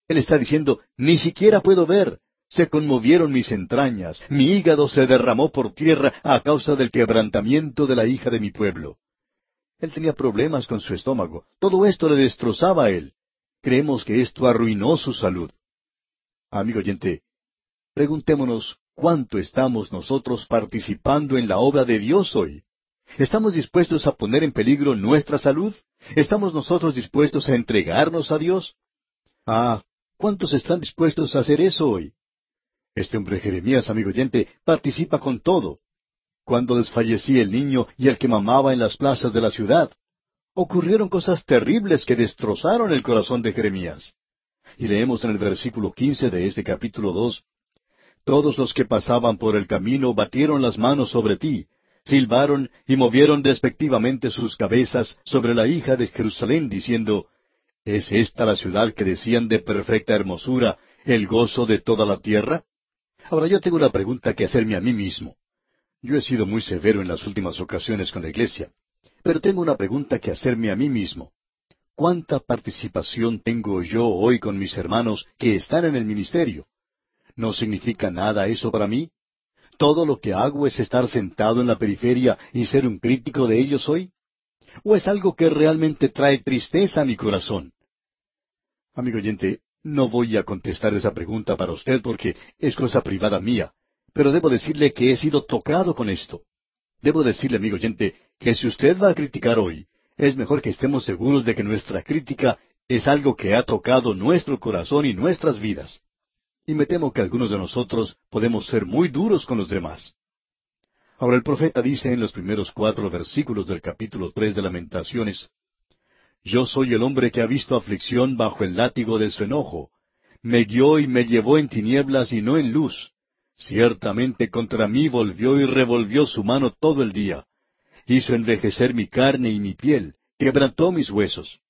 Él está diciendo, ni siquiera puedo ver. Se conmovieron mis entrañas, mi hígado se derramó por tierra a causa del quebrantamiento de la hija de mi pueblo. Él tenía problemas con su estómago. Todo esto le destrozaba a él creemos que esto arruinó su salud. Amigo oyente, preguntémonos cuánto estamos nosotros participando en la obra de Dios hoy. ¿Estamos dispuestos a poner en peligro nuestra salud? ¿Estamos nosotros dispuestos a entregarnos a Dios? Ah, ¿cuántos están dispuestos a hacer eso hoy? Este hombre Jeremías, amigo oyente, participa con todo. Cuando desfallecía el niño y el que mamaba en las plazas de la ciudad, ocurrieron cosas terribles que destrozaron el corazón de Jeremías. Y leemos en el versículo quince de este capítulo dos, Todos los que pasaban por el camino batieron las manos sobre ti, silbaron y movieron despectivamente sus cabezas sobre la hija de Jerusalén, diciendo, ¿Es esta la ciudad que decían de perfecta hermosura, el gozo de toda la tierra? Ahora yo tengo una pregunta que hacerme a mí mismo. Yo he sido muy severo en las últimas ocasiones con la iglesia. Pero tengo una pregunta que hacerme a mí mismo. ¿Cuánta participación tengo yo hoy con mis hermanos que están en el ministerio? ¿No significa nada eso para mí? ¿Todo lo que hago es estar sentado en la periferia y ser un crítico de ellos hoy? ¿O es algo que realmente trae tristeza a mi corazón? Amigo oyente, no voy a contestar esa pregunta para usted porque es cosa privada mía, pero debo decirle que he sido tocado con esto. Debo decirle, amigo oyente, que si usted va a criticar hoy, es mejor que estemos seguros de que nuestra crítica es algo que ha tocado nuestro corazón y nuestras vidas. Y me temo que algunos de nosotros podemos ser muy duros con los demás. Ahora el profeta dice en los primeros cuatro versículos del capítulo tres de Lamentaciones, Yo soy el hombre que ha visto aflicción bajo el látigo de su enojo. Me guió y me llevó en tinieblas y no en luz. Ciertamente contra mí volvió y revolvió su mano todo el día. Hizo envejecer mi carne y mi piel, quebrantó mis huesos.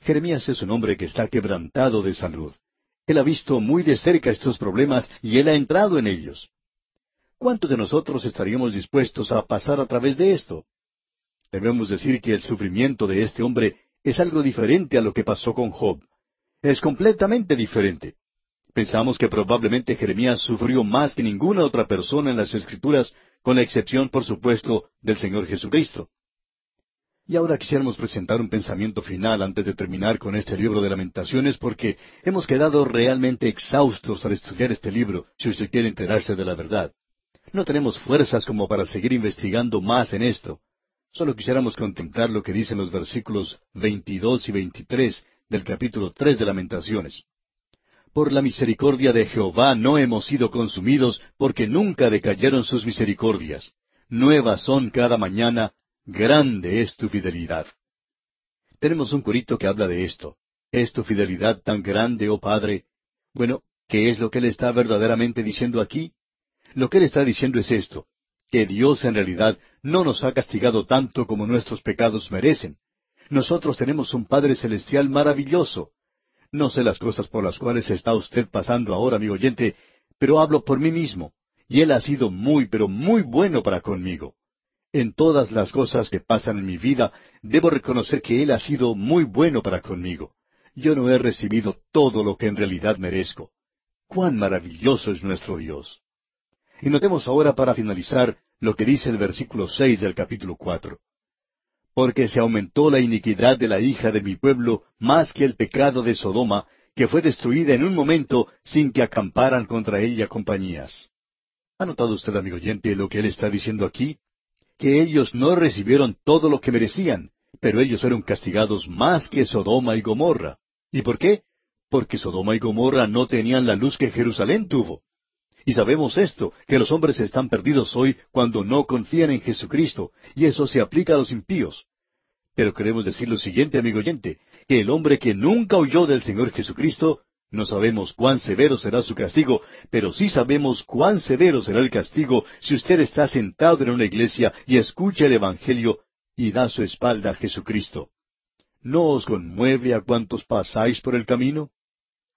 Jeremías es un hombre que está quebrantado de salud. Él ha visto muy de cerca estos problemas y Él ha entrado en ellos. ¿Cuántos de nosotros estaríamos dispuestos a pasar a través de esto? Debemos decir que el sufrimiento de este hombre es algo diferente a lo que pasó con Job. Es completamente diferente. Pensamos que probablemente Jeremías sufrió más que ninguna otra persona en las Escrituras, con excepción, por supuesto, del Señor Jesucristo. Y ahora quisiéramos presentar un pensamiento final antes de terminar con este libro de lamentaciones porque hemos quedado realmente exhaustos al estudiar este libro, si usted quiere enterarse de la verdad. No tenemos fuerzas como para seguir investigando más en esto. Solo quisiéramos contemplar lo que dicen los versículos 22 y 23 del capítulo 3 de Lamentaciones. Por la misericordia de Jehová no hemos sido consumidos, porque nunca decayeron sus misericordias. Nuevas son cada mañana, grande es tu fidelidad. Tenemos un curito que habla de esto. ¿Es tu fidelidad tan grande, oh Padre? Bueno, ¿qué es lo que él está verdaderamente diciendo aquí? Lo que él está diciendo es esto que Dios en realidad no nos ha castigado tanto como nuestros pecados merecen. Nosotros tenemos un Padre Celestial maravilloso. No sé las cosas por las cuales está usted pasando ahora, amigo oyente, pero hablo por mí mismo. Y Él ha sido muy, pero muy bueno para conmigo. En todas las cosas que pasan en mi vida, debo reconocer que Él ha sido muy bueno para conmigo. Yo no he recibido todo lo que en realidad merezco. ¡Cuán maravilloso es nuestro Dios! Y notemos ahora para finalizar lo que dice el versículo seis del capítulo cuatro. Porque se aumentó la iniquidad de la hija de mi pueblo más que el pecado de Sodoma, que fue destruida en un momento sin que acamparan contra ella compañías. ¿Ha notado usted, amigo oyente, lo que él está diciendo aquí? Que ellos no recibieron todo lo que merecían, pero ellos fueron castigados más que Sodoma y Gomorra. ¿Y por qué? Porque Sodoma y Gomorra no tenían la luz que Jerusalén tuvo. Y sabemos esto, que los hombres están perdidos hoy cuando no confían en Jesucristo, y eso se aplica a los impíos. Pero queremos decir lo siguiente, amigo oyente, que el hombre que nunca oyó del Señor Jesucristo, no sabemos cuán severo será su castigo, pero sí sabemos cuán severo será el castigo si usted está sentado en una iglesia y escucha el Evangelio y da su espalda a Jesucristo. ¿No os conmueve a cuantos pasáis por el camino?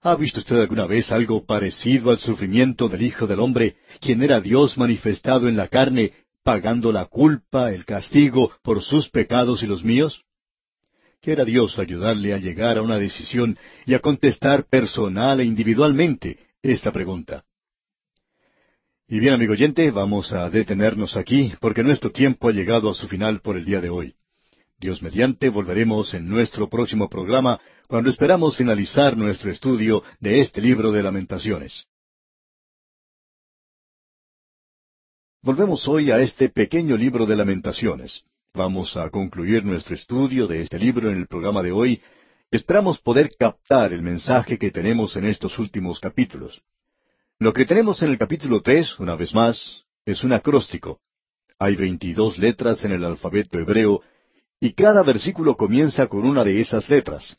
¿Ha visto usted alguna vez algo parecido al sufrimiento del Hijo del Hombre, quien era Dios manifestado en la carne, pagando la culpa, el castigo por sus pecados y los míos? Quiera Dios ayudarle a llegar a una decisión y a contestar personal e individualmente esta pregunta. Y bien, amigo oyente, vamos a detenernos aquí porque nuestro tiempo ha llegado a su final por el día de hoy. Dios mediante, volveremos en nuestro próximo programa cuando esperamos finalizar nuestro estudio de este libro de lamentaciones. Volvemos hoy a este pequeño libro de lamentaciones. Vamos a concluir nuestro estudio de este libro en el programa de hoy. Esperamos poder captar el mensaje que tenemos en estos últimos capítulos. Lo que tenemos en el capítulo tres, una vez más, es un acróstico. Hay veintidós letras en el alfabeto hebreo y cada versículo comienza con una de esas letras.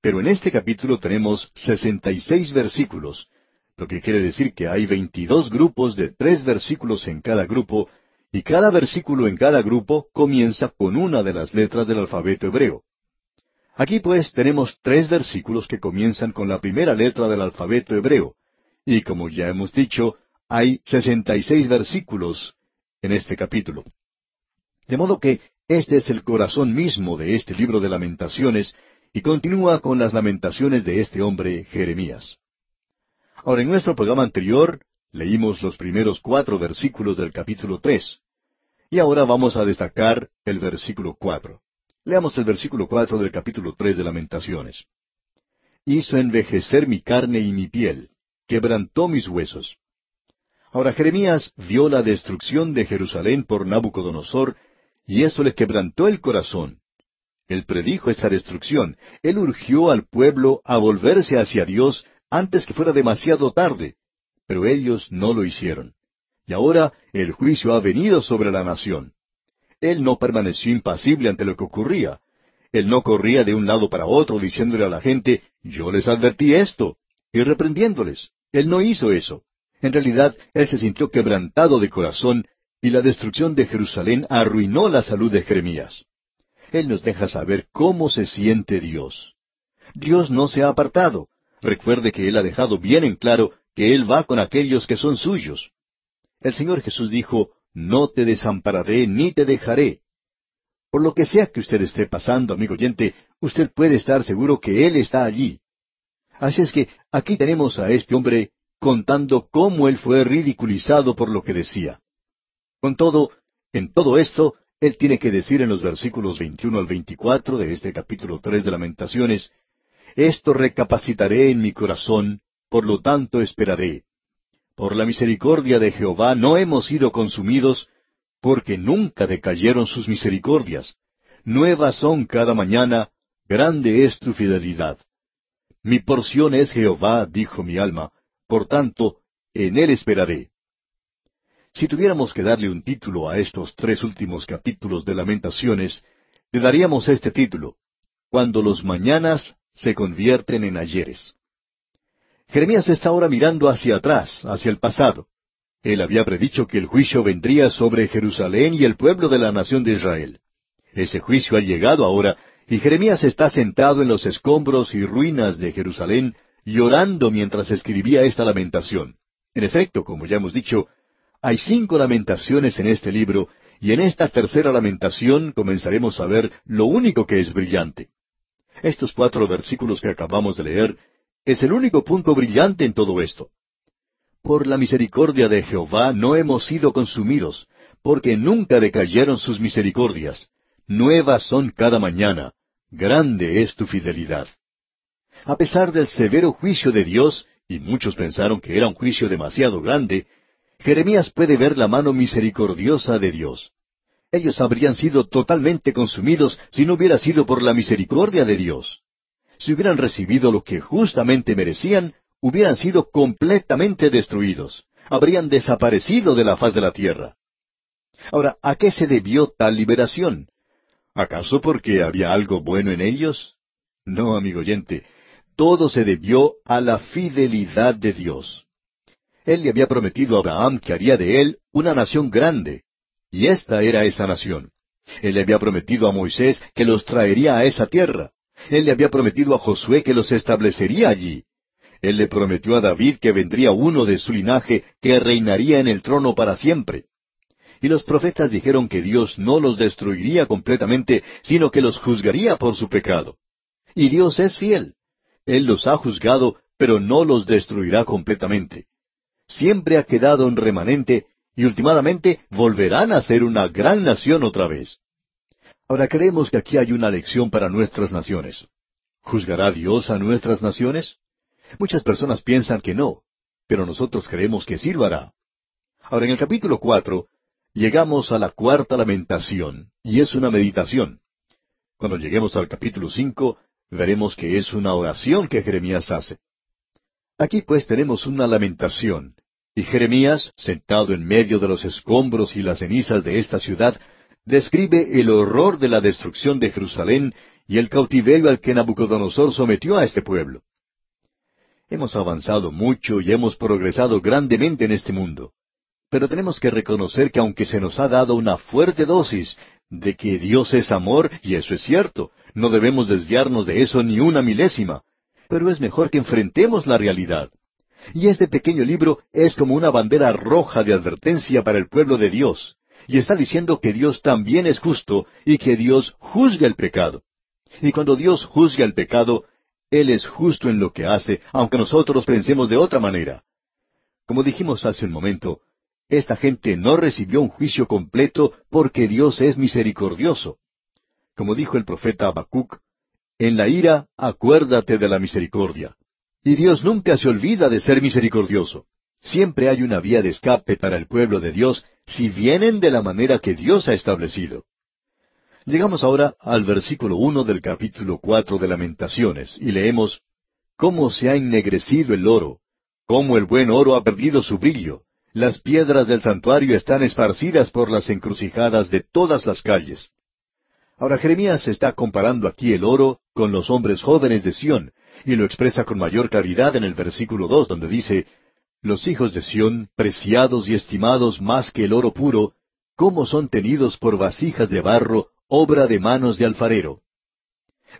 Pero en este capítulo tenemos sesenta y seis versículos, lo que quiere decir que hay veintidós grupos de tres versículos en cada grupo, y cada versículo en cada grupo comienza con una de las letras del alfabeto hebreo. Aquí pues tenemos tres versículos que comienzan con la primera letra del alfabeto hebreo, y como ya hemos dicho, hay sesenta y seis versículos en este capítulo. De modo que este es el corazón mismo de este libro de lamentaciones, y continúa con las lamentaciones de este hombre, Jeremías. Ahora, en nuestro programa anterior leímos los primeros cuatro versículos del capítulo tres, y ahora vamos a destacar el versículo cuatro. Leamos el versículo cuatro del capítulo tres de Lamentaciones. Hizo envejecer mi carne y mi piel, quebrantó mis huesos. Ahora Jeremías vio la destrucción de Jerusalén por Nabucodonosor, y eso le quebrantó el corazón, él predijo esta destrucción. Él urgió al pueblo a volverse hacia Dios antes que fuera demasiado tarde, pero ellos no lo hicieron. Y ahora el juicio ha venido sobre la nación. Él no permaneció impasible ante lo que ocurría. Él no corría de un lado para otro diciéndole a la gente, yo les advertí esto, y reprendiéndoles. Él no hizo eso. En realidad, él se sintió quebrantado de corazón, y la destrucción de Jerusalén arruinó la salud de Jeremías. Él nos deja saber cómo se siente Dios. Dios no se ha apartado. Recuerde que Él ha dejado bien en claro que Él va con aquellos que son suyos. El Señor Jesús dijo, No te desampararé ni te dejaré. Por lo que sea que usted esté pasando, amigo oyente, usted puede estar seguro que Él está allí. Así es que aquí tenemos a este hombre contando cómo él fue ridiculizado por lo que decía. Con todo, en todo esto, él tiene que decir en los versículos 21 al 24 de este capítulo 3 de Lamentaciones, Esto recapacitaré en mi corazón, por lo tanto esperaré. Por la misericordia de Jehová no hemos sido consumidos, porque nunca decayeron sus misericordias. Nuevas son cada mañana, grande es tu fidelidad. Mi porción es Jehová, dijo mi alma, por tanto, en él esperaré. Si tuviéramos que darle un título a estos tres últimos capítulos de Lamentaciones, le daríamos este título, Cuando los mañanas se convierten en ayeres. Jeremías está ahora mirando hacia atrás, hacia el pasado. Él había predicho que el juicio vendría sobre Jerusalén y el pueblo de la nación de Israel. Ese juicio ha llegado ahora y Jeremías está sentado en los escombros y ruinas de Jerusalén, llorando mientras escribía esta lamentación. En efecto, como ya hemos dicho, hay cinco lamentaciones en este libro, y en esta tercera lamentación comenzaremos a ver lo único que es brillante. Estos cuatro versículos que acabamos de leer es el único punto brillante en todo esto. Por la misericordia de Jehová no hemos sido consumidos, porque nunca decayeron sus misericordias. Nuevas son cada mañana grande es tu fidelidad. A pesar del severo juicio de Dios, y muchos pensaron que era un juicio demasiado grande, Jeremías puede ver la mano misericordiosa de Dios. Ellos habrían sido totalmente consumidos si no hubiera sido por la misericordia de Dios. Si hubieran recibido lo que justamente merecían, hubieran sido completamente destruidos, habrían desaparecido de la faz de la tierra. Ahora, ¿a qué se debió tal liberación? ¿Acaso porque había algo bueno en ellos? No, amigo oyente, todo se debió a la fidelidad de Dios. Él le había prometido a Abraham que haría de él una nación grande, y esta era esa nación. Él le había prometido a Moisés que los traería a esa tierra. Él le había prometido a Josué que los establecería allí. Él le prometió a David que vendría uno de su linaje que reinaría en el trono para siempre. Y los profetas dijeron que Dios no los destruiría completamente, sino que los juzgaría por su pecado. Y Dios es fiel. Él los ha juzgado, pero no los destruirá completamente. Siempre ha quedado un remanente, y últimamente volverán a ser una gran nación otra vez. Ahora creemos que aquí hay una lección para nuestras naciones. ¿Juzgará Dios a nuestras naciones? Muchas personas piensan que no, pero nosotros creemos que sí lo hará. Ahora en el capítulo cuatro llegamos a la cuarta lamentación, y es una meditación. Cuando lleguemos al capítulo cinco, veremos que es una oración que Jeremías hace. Aquí pues tenemos una lamentación, y Jeremías, sentado en medio de los escombros y las cenizas de esta ciudad, describe el horror de la destrucción de Jerusalén y el cautiverio al que Nabucodonosor sometió a este pueblo. Hemos avanzado mucho y hemos progresado grandemente en este mundo. Pero tenemos que reconocer que aunque se nos ha dado una fuerte dosis de que Dios es amor, y eso es cierto, no debemos desviarnos de eso ni una milésima, pero es mejor que enfrentemos la realidad. Y este pequeño libro es como una bandera roja de advertencia para el pueblo de Dios, y está diciendo que Dios también es justo y que Dios juzga el pecado. Y cuando Dios juzga el pecado, Él es justo en lo que hace, aunque nosotros pensemos de otra manera. Como dijimos hace un momento, esta gente no recibió un juicio completo porque Dios es misericordioso. Como dijo el profeta Habacuc, en la ira acuérdate de la misericordia. Y Dios nunca se olvida de ser misericordioso. Siempre hay una vía de escape para el pueblo de Dios si vienen de la manera que Dios ha establecido. Llegamos ahora al versículo uno del capítulo cuatro de Lamentaciones, y leemos Cómo se ha ennegrecido el oro, cómo el buen oro ha perdido su brillo, las piedras del santuario están esparcidas por las encrucijadas de todas las calles. Ahora Jeremías está comparando aquí el oro con los hombres jóvenes de Sión, y lo expresa con mayor claridad en el versículo dos, donde dice, Los hijos de Sión, preciados y estimados más que el oro puro, cómo son tenidos por vasijas de barro, obra de manos de alfarero.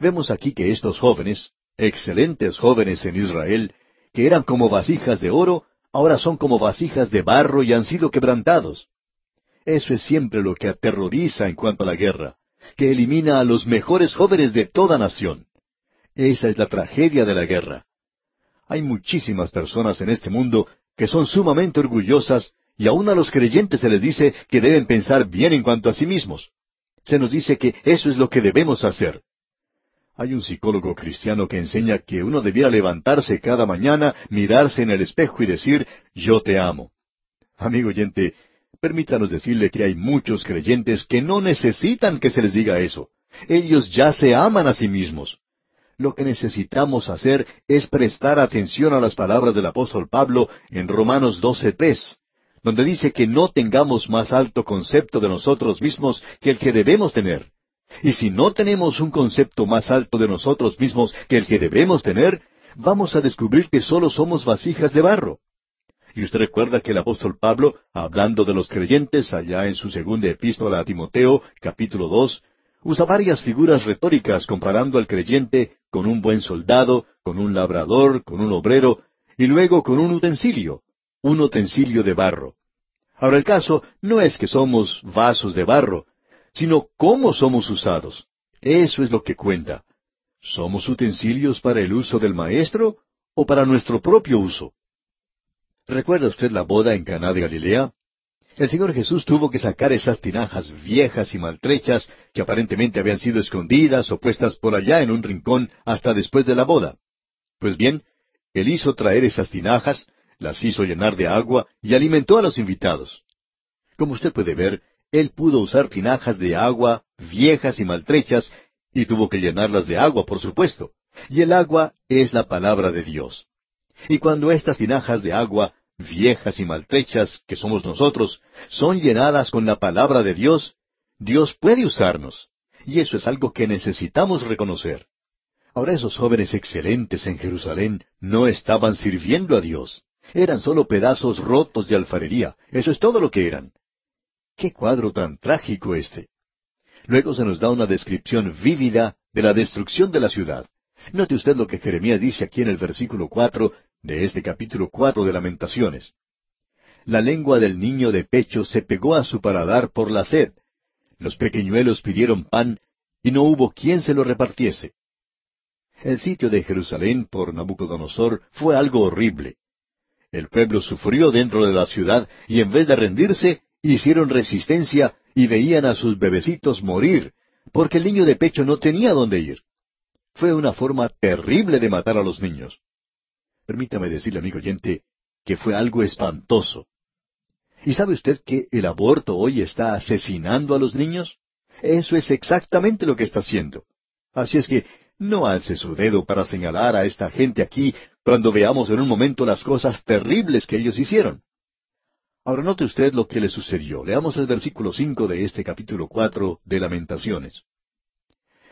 Vemos aquí que estos jóvenes, excelentes jóvenes en Israel, que eran como vasijas de oro, ahora son como vasijas de barro y han sido quebrantados. Eso es siempre lo que aterroriza en cuanto a la guerra, que elimina a los mejores jóvenes de toda nación. Esa es la tragedia de la guerra. Hay muchísimas personas en este mundo que son sumamente orgullosas y aun a los creyentes se les dice que deben pensar bien en cuanto a sí mismos. Se nos dice que eso es lo que debemos hacer. Hay un psicólogo cristiano que enseña que uno debiera levantarse cada mañana, mirarse en el espejo y decir, yo te amo. Amigo oyente, permítanos decirle que hay muchos creyentes que no necesitan que se les diga eso. Ellos ya se aman a sí mismos. Lo que necesitamos hacer es prestar atención a las palabras del apóstol Pablo en Romanos 12.3, donde dice que no tengamos más alto concepto de nosotros mismos que el que debemos tener y si no tenemos un concepto más alto de nosotros mismos que el que debemos tener, vamos a descubrir que solo somos vasijas de barro. Y usted recuerda que el apóstol Pablo, hablando de los creyentes allá en su segunda epístola a Timoteo, capítulo dos, usa varias figuras retóricas comparando al creyente con un buen soldado, con un labrador, con un obrero, y luego con un utensilio, un utensilio de barro. Ahora el caso no es que somos vasos de barro, sino cómo somos usados. Eso es lo que cuenta. ¿Somos utensilios para el uso del Maestro o para nuestro propio uso? ¿Recuerda usted la boda en Caná de Galilea? El Señor Jesús tuvo que sacar esas tinajas viejas y maltrechas que aparentemente habían sido escondidas o puestas por allá en un rincón hasta después de la boda. Pues bien, Él hizo traer esas tinajas, las hizo llenar de agua y alimentó a los invitados. Como usted puede ver, él pudo usar tinajas de agua viejas y maltrechas, y tuvo que llenarlas de agua, por supuesto. Y el agua es la palabra de Dios. Y cuando estas tinajas de agua, viejas y maltrechas, que somos nosotros, son llenadas con la palabra de Dios, Dios puede usarnos. Y eso es algo que necesitamos reconocer. Ahora esos jóvenes excelentes en Jerusalén no estaban sirviendo a Dios. Eran solo pedazos rotos de alfarería. Eso es todo lo que eran. Qué cuadro tan trágico este. Luego se nos da una descripción vívida de la destrucción de la ciudad. Note usted lo que Jeremías dice aquí en el versículo cuatro de este capítulo cuatro de Lamentaciones. La lengua del niño de pecho se pegó a su paladar por la sed. Los pequeñuelos pidieron pan, y no hubo quien se lo repartiese. El sitio de Jerusalén por Nabucodonosor fue algo horrible. El pueblo sufrió dentro de la ciudad y en vez de rendirse, hicieron resistencia y veían a sus bebecitos morir, porque el niño de pecho no tenía dónde ir. Fue una forma terrible de matar a los niños. Permítame decirle, amigo oyente, que fue algo espantoso. ¿Y sabe usted que el aborto hoy está asesinando a los niños? Eso es exactamente lo que está haciendo. Así es que no alce su dedo para señalar a esta gente aquí cuando veamos en un momento las cosas terribles que ellos hicieron. Ahora note usted lo que le sucedió. Leamos el versículo cinco de este capítulo cuatro de Lamentaciones.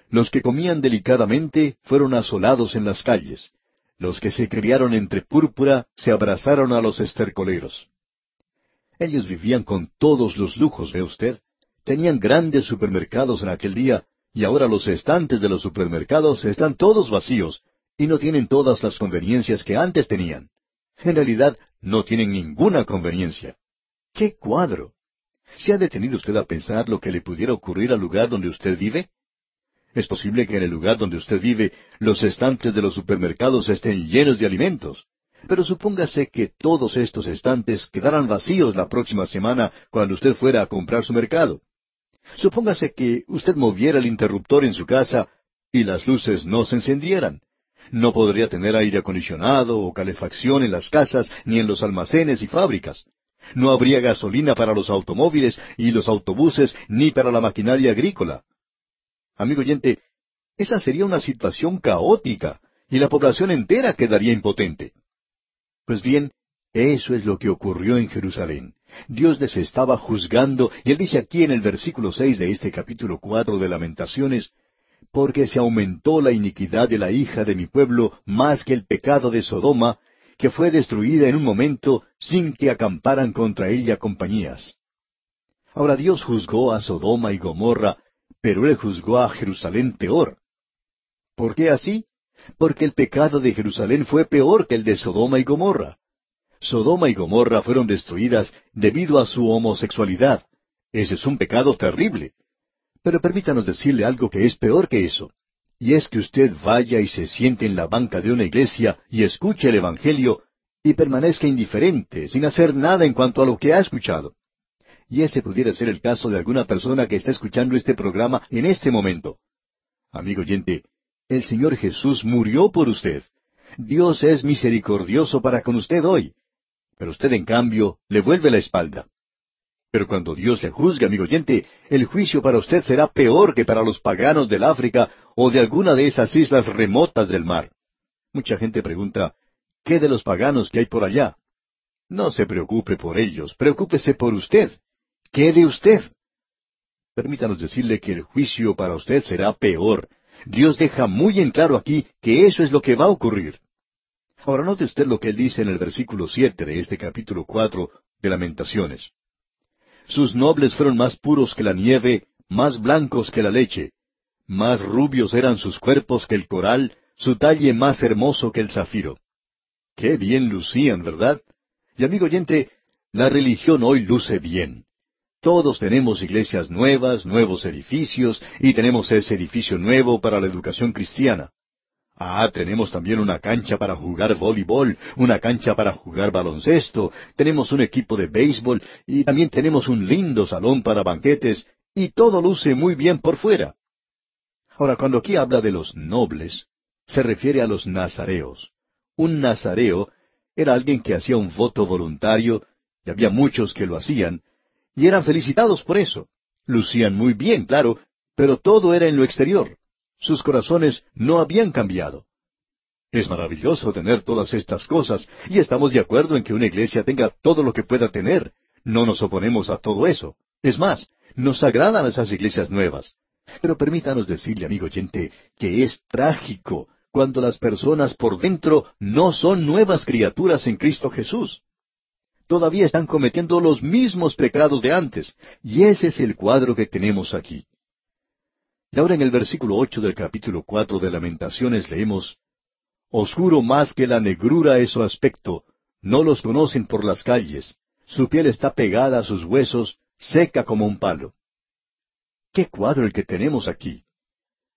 Los que comían delicadamente fueron asolados en las calles. Los que se criaron entre púrpura se abrazaron a los estercoleros. Ellos vivían con todos los lujos, ¿ve usted? Tenían grandes supermercados en aquel día, y ahora los estantes de los supermercados están todos vacíos, y no tienen todas las conveniencias que antes tenían. En realidad, no tienen ninguna conveniencia. ¡Qué cuadro! ¿Se ha detenido usted a pensar lo que le pudiera ocurrir al lugar donde usted vive? Es posible que en el lugar donde usted vive los estantes de los supermercados estén llenos de alimentos. Pero supóngase que todos estos estantes quedaran vacíos la próxima semana cuando usted fuera a comprar su mercado. Supóngase que usted moviera el interruptor en su casa y las luces no se encendieran. No podría tener aire acondicionado o calefacción en las casas ni en los almacenes y fábricas. No habría gasolina para los automóviles y los autobuses ni para la maquinaria agrícola. Amigo oyente, esa sería una situación caótica y la población entera quedaría impotente. Pues bien, eso es lo que ocurrió en Jerusalén. Dios les estaba juzgando, y él dice aquí en el versículo seis de este capítulo cuatro de Lamentaciones, porque se aumentó la iniquidad de la hija de mi pueblo más que el pecado de Sodoma, que fue destruida en un momento sin que acamparan contra ella compañías. Ahora Dios juzgó a Sodoma y Gomorra, pero Él juzgó a Jerusalén peor. ¿Por qué así? porque el pecado de Jerusalén fue peor que el de Sodoma y Gomorra. Sodoma y Gomorra fueron destruidas debido a su homosexualidad. Ese es un pecado terrible. Pero permítanos decirle algo que es peor que eso. Y es que usted vaya y se siente en la banca de una iglesia y escuche el Evangelio y permanezca indiferente, sin hacer nada en cuanto a lo que ha escuchado. Y ese pudiera ser el caso de alguna persona que está escuchando este programa en este momento. Amigo oyente, el Señor Jesús murió por usted. Dios es misericordioso para con usted hoy. Pero usted, en cambio, le vuelve la espalda. Pero cuando Dios le juzgue, amigo oyente, el juicio para usted será peor que para los paganos del África o de alguna de esas islas remotas del mar. Mucha gente pregunta, ¿qué de los paganos que hay por allá? No se preocupe por ellos, preocúpese por usted. ¿Qué de usted? Permítanos decirle que el juicio para usted será peor. Dios deja muy en claro aquí que eso es lo que va a ocurrir. Ahora note usted lo que él dice en el versículo siete de este capítulo cuatro de Lamentaciones. Sus nobles fueron más puros que la nieve, más blancos que la leche. Más rubios eran sus cuerpos que el coral, su talle más hermoso que el zafiro. Qué bien lucían, ¿verdad? Y amigo oyente, la religión hoy luce bien. Todos tenemos iglesias nuevas, nuevos edificios, y tenemos ese edificio nuevo para la educación cristiana. Ah, tenemos también una cancha para jugar voleibol, una cancha para jugar baloncesto, tenemos un equipo de béisbol y también tenemos un lindo salón para banquetes y todo luce muy bien por fuera. Ahora, cuando aquí habla de los nobles, se refiere a los nazareos. Un nazareo era alguien que hacía un voto voluntario, y había muchos que lo hacían, y eran felicitados por eso. Lucían muy bien, claro, pero todo era en lo exterior. Sus corazones no habían cambiado. Es maravilloso tener todas estas cosas, y estamos de acuerdo en que una iglesia tenga todo lo que pueda tener. No nos oponemos a todo eso. Es más, nos agradan esas iglesias nuevas. Pero permítanos decirle, amigo oyente, que es trágico cuando las personas por dentro no son nuevas criaturas en Cristo Jesús. Todavía están cometiendo los mismos pecados de antes, y ese es el cuadro que tenemos aquí. Y ahora en el versículo ocho del capítulo cuatro de Lamentaciones leemos Oscuro más que la negrura es su aspecto, no los conocen por las calles, su piel está pegada a sus huesos, seca como un palo. ¿Qué cuadro el que tenemos aquí?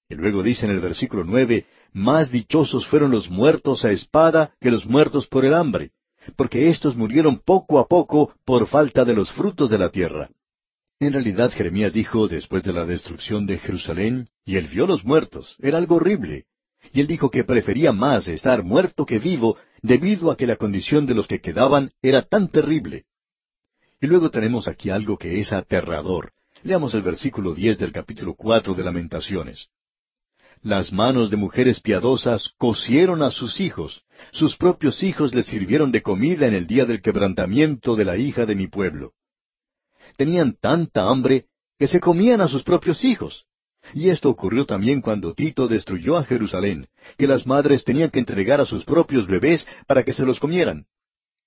Y luego dice en el versículo nueve, Más dichosos fueron los muertos a espada que los muertos por el hambre, porque éstos murieron poco a poco por falta de los frutos de la tierra. En realidad Jeremías dijo después de la destrucción de Jerusalén, y él vio los muertos, era algo horrible. Y él dijo que prefería más estar muerto que vivo, debido a que la condición de los que quedaban era tan terrible. Y luego tenemos aquí algo que es aterrador. Leamos el versículo diez del capítulo cuatro de Lamentaciones. Las manos de mujeres piadosas cosieron a sus hijos, sus propios hijos les sirvieron de comida en el día del quebrantamiento de la hija de mi pueblo tenían tanta hambre que se comían a sus propios hijos. Y esto ocurrió también cuando Tito destruyó a Jerusalén, que las madres tenían que entregar a sus propios bebés para que se los comieran.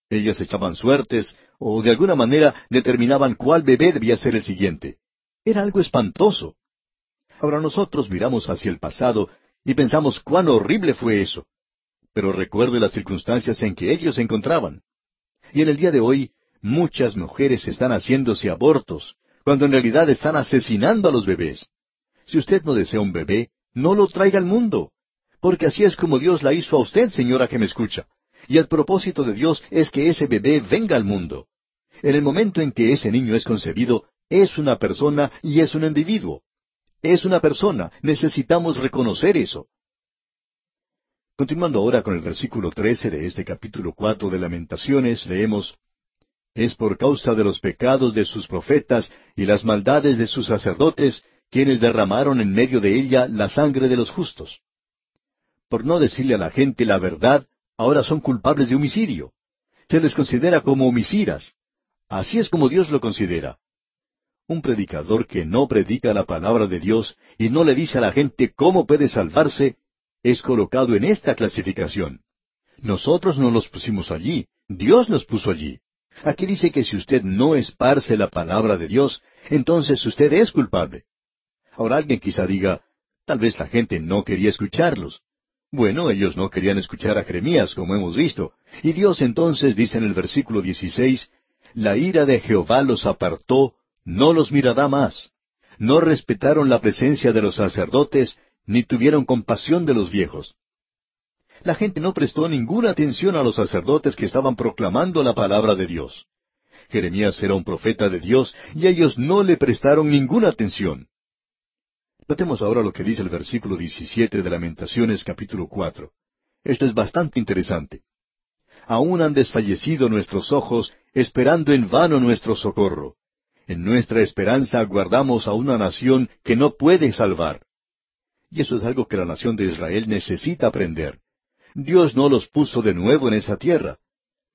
Ellas echaban suertes o de alguna manera determinaban cuál bebé debía ser el siguiente. Era algo espantoso. Ahora nosotros miramos hacia el pasado y pensamos cuán horrible fue eso. Pero recuerde las circunstancias en que ellos se encontraban. Y en el día de hoy Muchas mujeres están haciéndose abortos, cuando en realidad están asesinando a los bebés. Si usted no desea un bebé, no lo traiga al mundo, porque así es como Dios la hizo a usted, señora que me escucha. Y el propósito de Dios es que ese bebé venga al mundo. En el momento en que ese niño es concebido, es una persona y es un individuo. Es una persona, necesitamos reconocer eso. Continuando ahora con el versículo trece de este capítulo cuatro de Lamentaciones, leemos es por causa de los pecados de sus profetas y las maldades de sus sacerdotes, quienes derramaron en medio de ella la sangre de los justos. Por no decirle a la gente la verdad, ahora son culpables de homicidio. Se les considera como homicidas. Así es como Dios lo considera. Un predicador que no predica la palabra de Dios y no le dice a la gente cómo puede salvarse, es colocado en esta clasificación. Nosotros no los pusimos allí, Dios los puso allí. Aquí dice que si usted no esparce la palabra de Dios, entonces usted es culpable. Ahora alguien quizá diga, tal vez la gente no quería escucharlos. Bueno, ellos no querían escuchar a Jeremías, como hemos visto. Y Dios entonces dice en el versículo 16, La ira de Jehová los apartó, no los mirará más. No respetaron la presencia de los sacerdotes, ni tuvieron compasión de los viejos. La gente no prestó ninguna atención a los sacerdotes que estaban proclamando la palabra de Dios. Jeremías era un profeta de Dios y ellos no le prestaron ninguna atención. Notemos ahora lo que dice el versículo 17 de Lamentaciones capítulo 4. Esto es bastante interesante. Aún han desfallecido nuestros ojos, esperando en vano nuestro socorro. En nuestra esperanza aguardamos a una nación que no puede salvar. Y eso es algo que la nación de Israel necesita aprender. Dios no los puso de nuevo en esa tierra.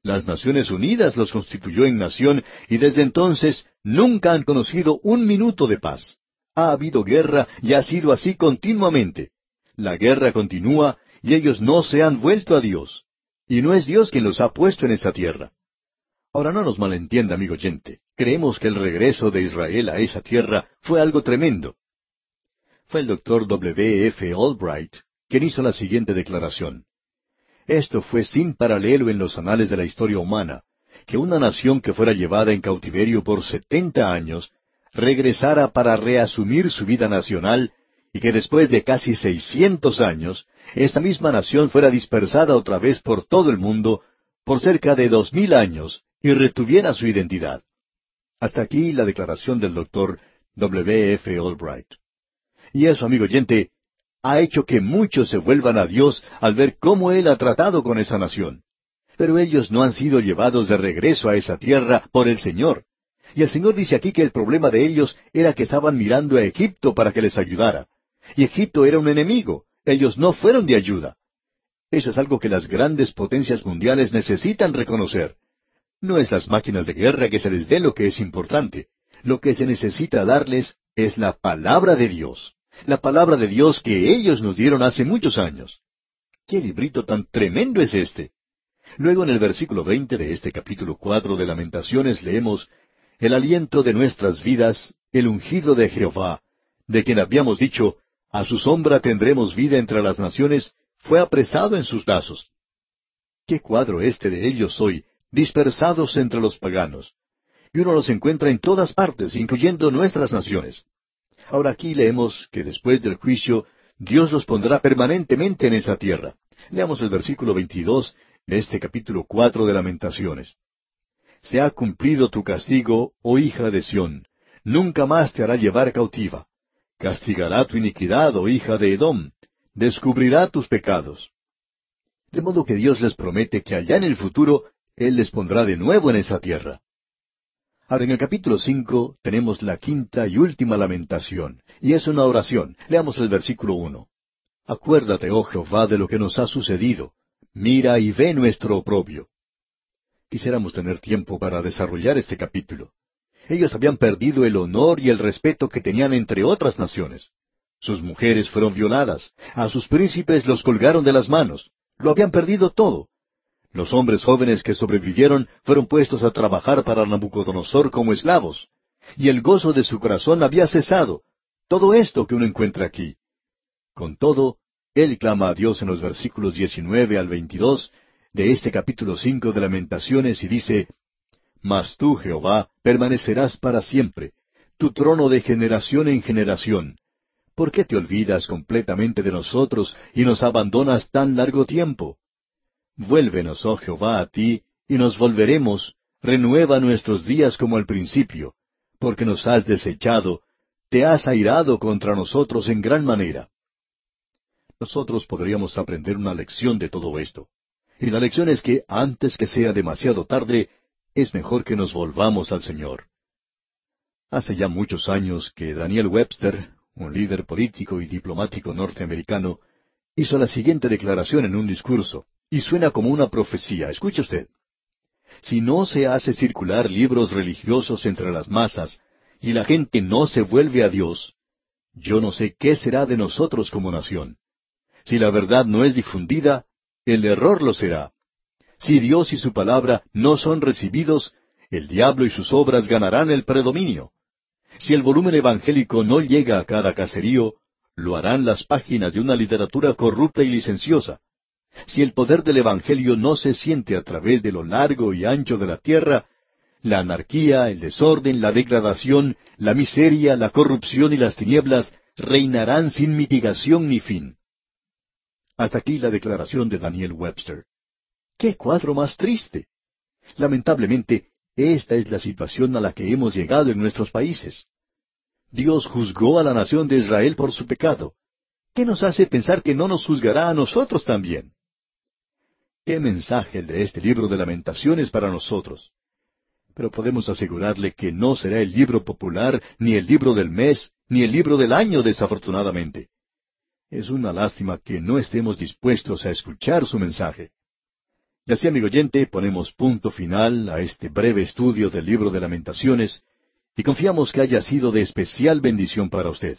Las Naciones Unidas los constituyó en nación y desde entonces nunca han conocido un minuto de paz. Ha habido guerra y ha sido así continuamente. La guerra continúa y ellos no se han vuelto a Dios. Y no es Dios quien los ha puesto en esa tierra. Ahora no nos malentienda, amigo oyente. Creemos que el regreso de Israel a esa tierra fue algo tremendo. Fue el doctor W. F. Albright quien hizo la siguiente declaración. Esto fue sin paralelo en los anales de la historia humana, que una nación que fuera llevada en cautiverio por setenta años regresara para reasumir su vida nacional y que después de casi seiscientos años, esta misma nación fuera dispersada otra vez por todo el mundo por cerca de dos mil años y retuviera su identidad. Hasta aquí la declaración del doctor W. F. Albright. Y eso, amigo oyente, ha hecho que muchos se vuelvan a Dios al ver cómo Él ha tratado con esa nación. Pero ellos no han sido llevados de regreso a esa tierra por el Señor. Y el Señor dice aquí que el problema de ellos era que estaban mirando a Egipto para que les ayudara. Y Egipto era un enemigo. Ellos no fueron de ayuda. Eso es algo que las grandes potencias mundiales necesitan reconocer. No es las máquinas de guerra que se les dé lo que es importante. Lo que se necesita darles es la palabra de Dios. La palabra de Dios que ellos nos dieron hace muchos años. ¿Qué librito tan tremendo es este? Luego en el versículo veinte de este capítulo cuatro de Lamentaciones leemos el aliento de nuestras vidas, el ungido de Jehová, de quien habíamos dicho, a su sombra tendremos vida entre las naciones, fue apresado en sus brazos. ¿Qué cuadro este de ellos hoy, dispersados entre los paganos? Y uno los encuentra en todas partes, incluyendo nuestras naciones. Ahora aquí leemos que después del juicio, Dios los pondrá permanentemente en esa tierra. Leamos el versículo 22 de este capítulo cuatro de Lamentaciones se ha cumplido tu castigo, oh hija de Sión. Nunca más te hará llevar cautiva. Castigará tu iniquidad, oh hija de Edom. Descubrirá tus pecados. De modo que Dios les promete que allá en el futuro Él les pondrá de nuevo en esa tierra. Ahora en el capítulo cinco tenemos la quinta y última lamentación, y es una oración. Leamos el versículo uno. Acuérdate, oh Jehová, de lo que nos ha sucedido. Mira y ve nuestro oprobio. Quisiéramos tener tiempo para desarrollar este capítulo. Ellos habían perdido el honor y el respeto que tenían entre otras naciones. Sus mujeres fueron violadas, a sus príncipes los colgaron de las manos, lo habían perdido todo. Los hombres jóvenes que sobrevivieron fueron puestos a trabajar para Nabucodonosor como esclavos, y el gozo de su corazón había cesado. Todo esto que uno encuentra aquí. Con todo, él clama a Dios en los versículos 19 al 22 de este capítulo cinco de Lamentaciones y dice, Mas tú, Jehová, permanecerás para siempre, tu trono de generación en generación. ¿Por qué te olvidas completamente de nosotros y nos abandonas tan largo tiempo? Vuélvenos, oh Jehová, a ti, y nos volveremos, renueva nuestros días como al principio, porque nos has desechado, te has airado contra nosotros en gran manera. Nosotros podríamos aprender una lección de todo esto. Y la lección es que antes que sea demasiado tarde, es mejor que nos volvamos al Señor. Hace ya muchos años que Daniel Webster, un líder político y diplomático norteamericano, hizo la siguiente declaración en un discurso, y suena como una profecía. Escuche usted. Si no se hace circular libros religiosos entre las masas, y la gente no se vuelve a Dios, yo no sé qué será de nosotros como nación. Si la verdad no es difundida, el error lo será. Si Dios y su palabra no son recibidos, el diablo y sus obras ganarán el predominio. Si el volumen evangélico no llega a cada caserío, lo harán las páginas de una literatura corrupta y licenciosa. Si el poder del Evangelio no se siente a través de lo largo y ancho de la tierra, la anarquía, el desorden, la degradación, la miseria, la corrupción y las tinieblas reinarán sin mitigación ni fin. Hasta aquí la declaración de Daniel Webster. ¡Qué cuadro más triste! Lamentablemente, esta es la situación a la que hemos llegado en nuestros países. Dios juzgó a la nación de Israel por su pecado. ¿Qué nos hace pensar que no nos juzgará a nosotros también? Qué mensaje el de este libro de lamentaciones para nosotros. Pero podemos asegurarle que no será el libro popular, ni el libro del mes, ni el libro del año, desafortunadamente. Es una lástima que no estemos dispuestos a escuchar su mensaje. Y así, amigo oyente, ponemos punto final a este breve estudio del libro de lamentaciones y confiamos que haya sido de especial bendición para usted.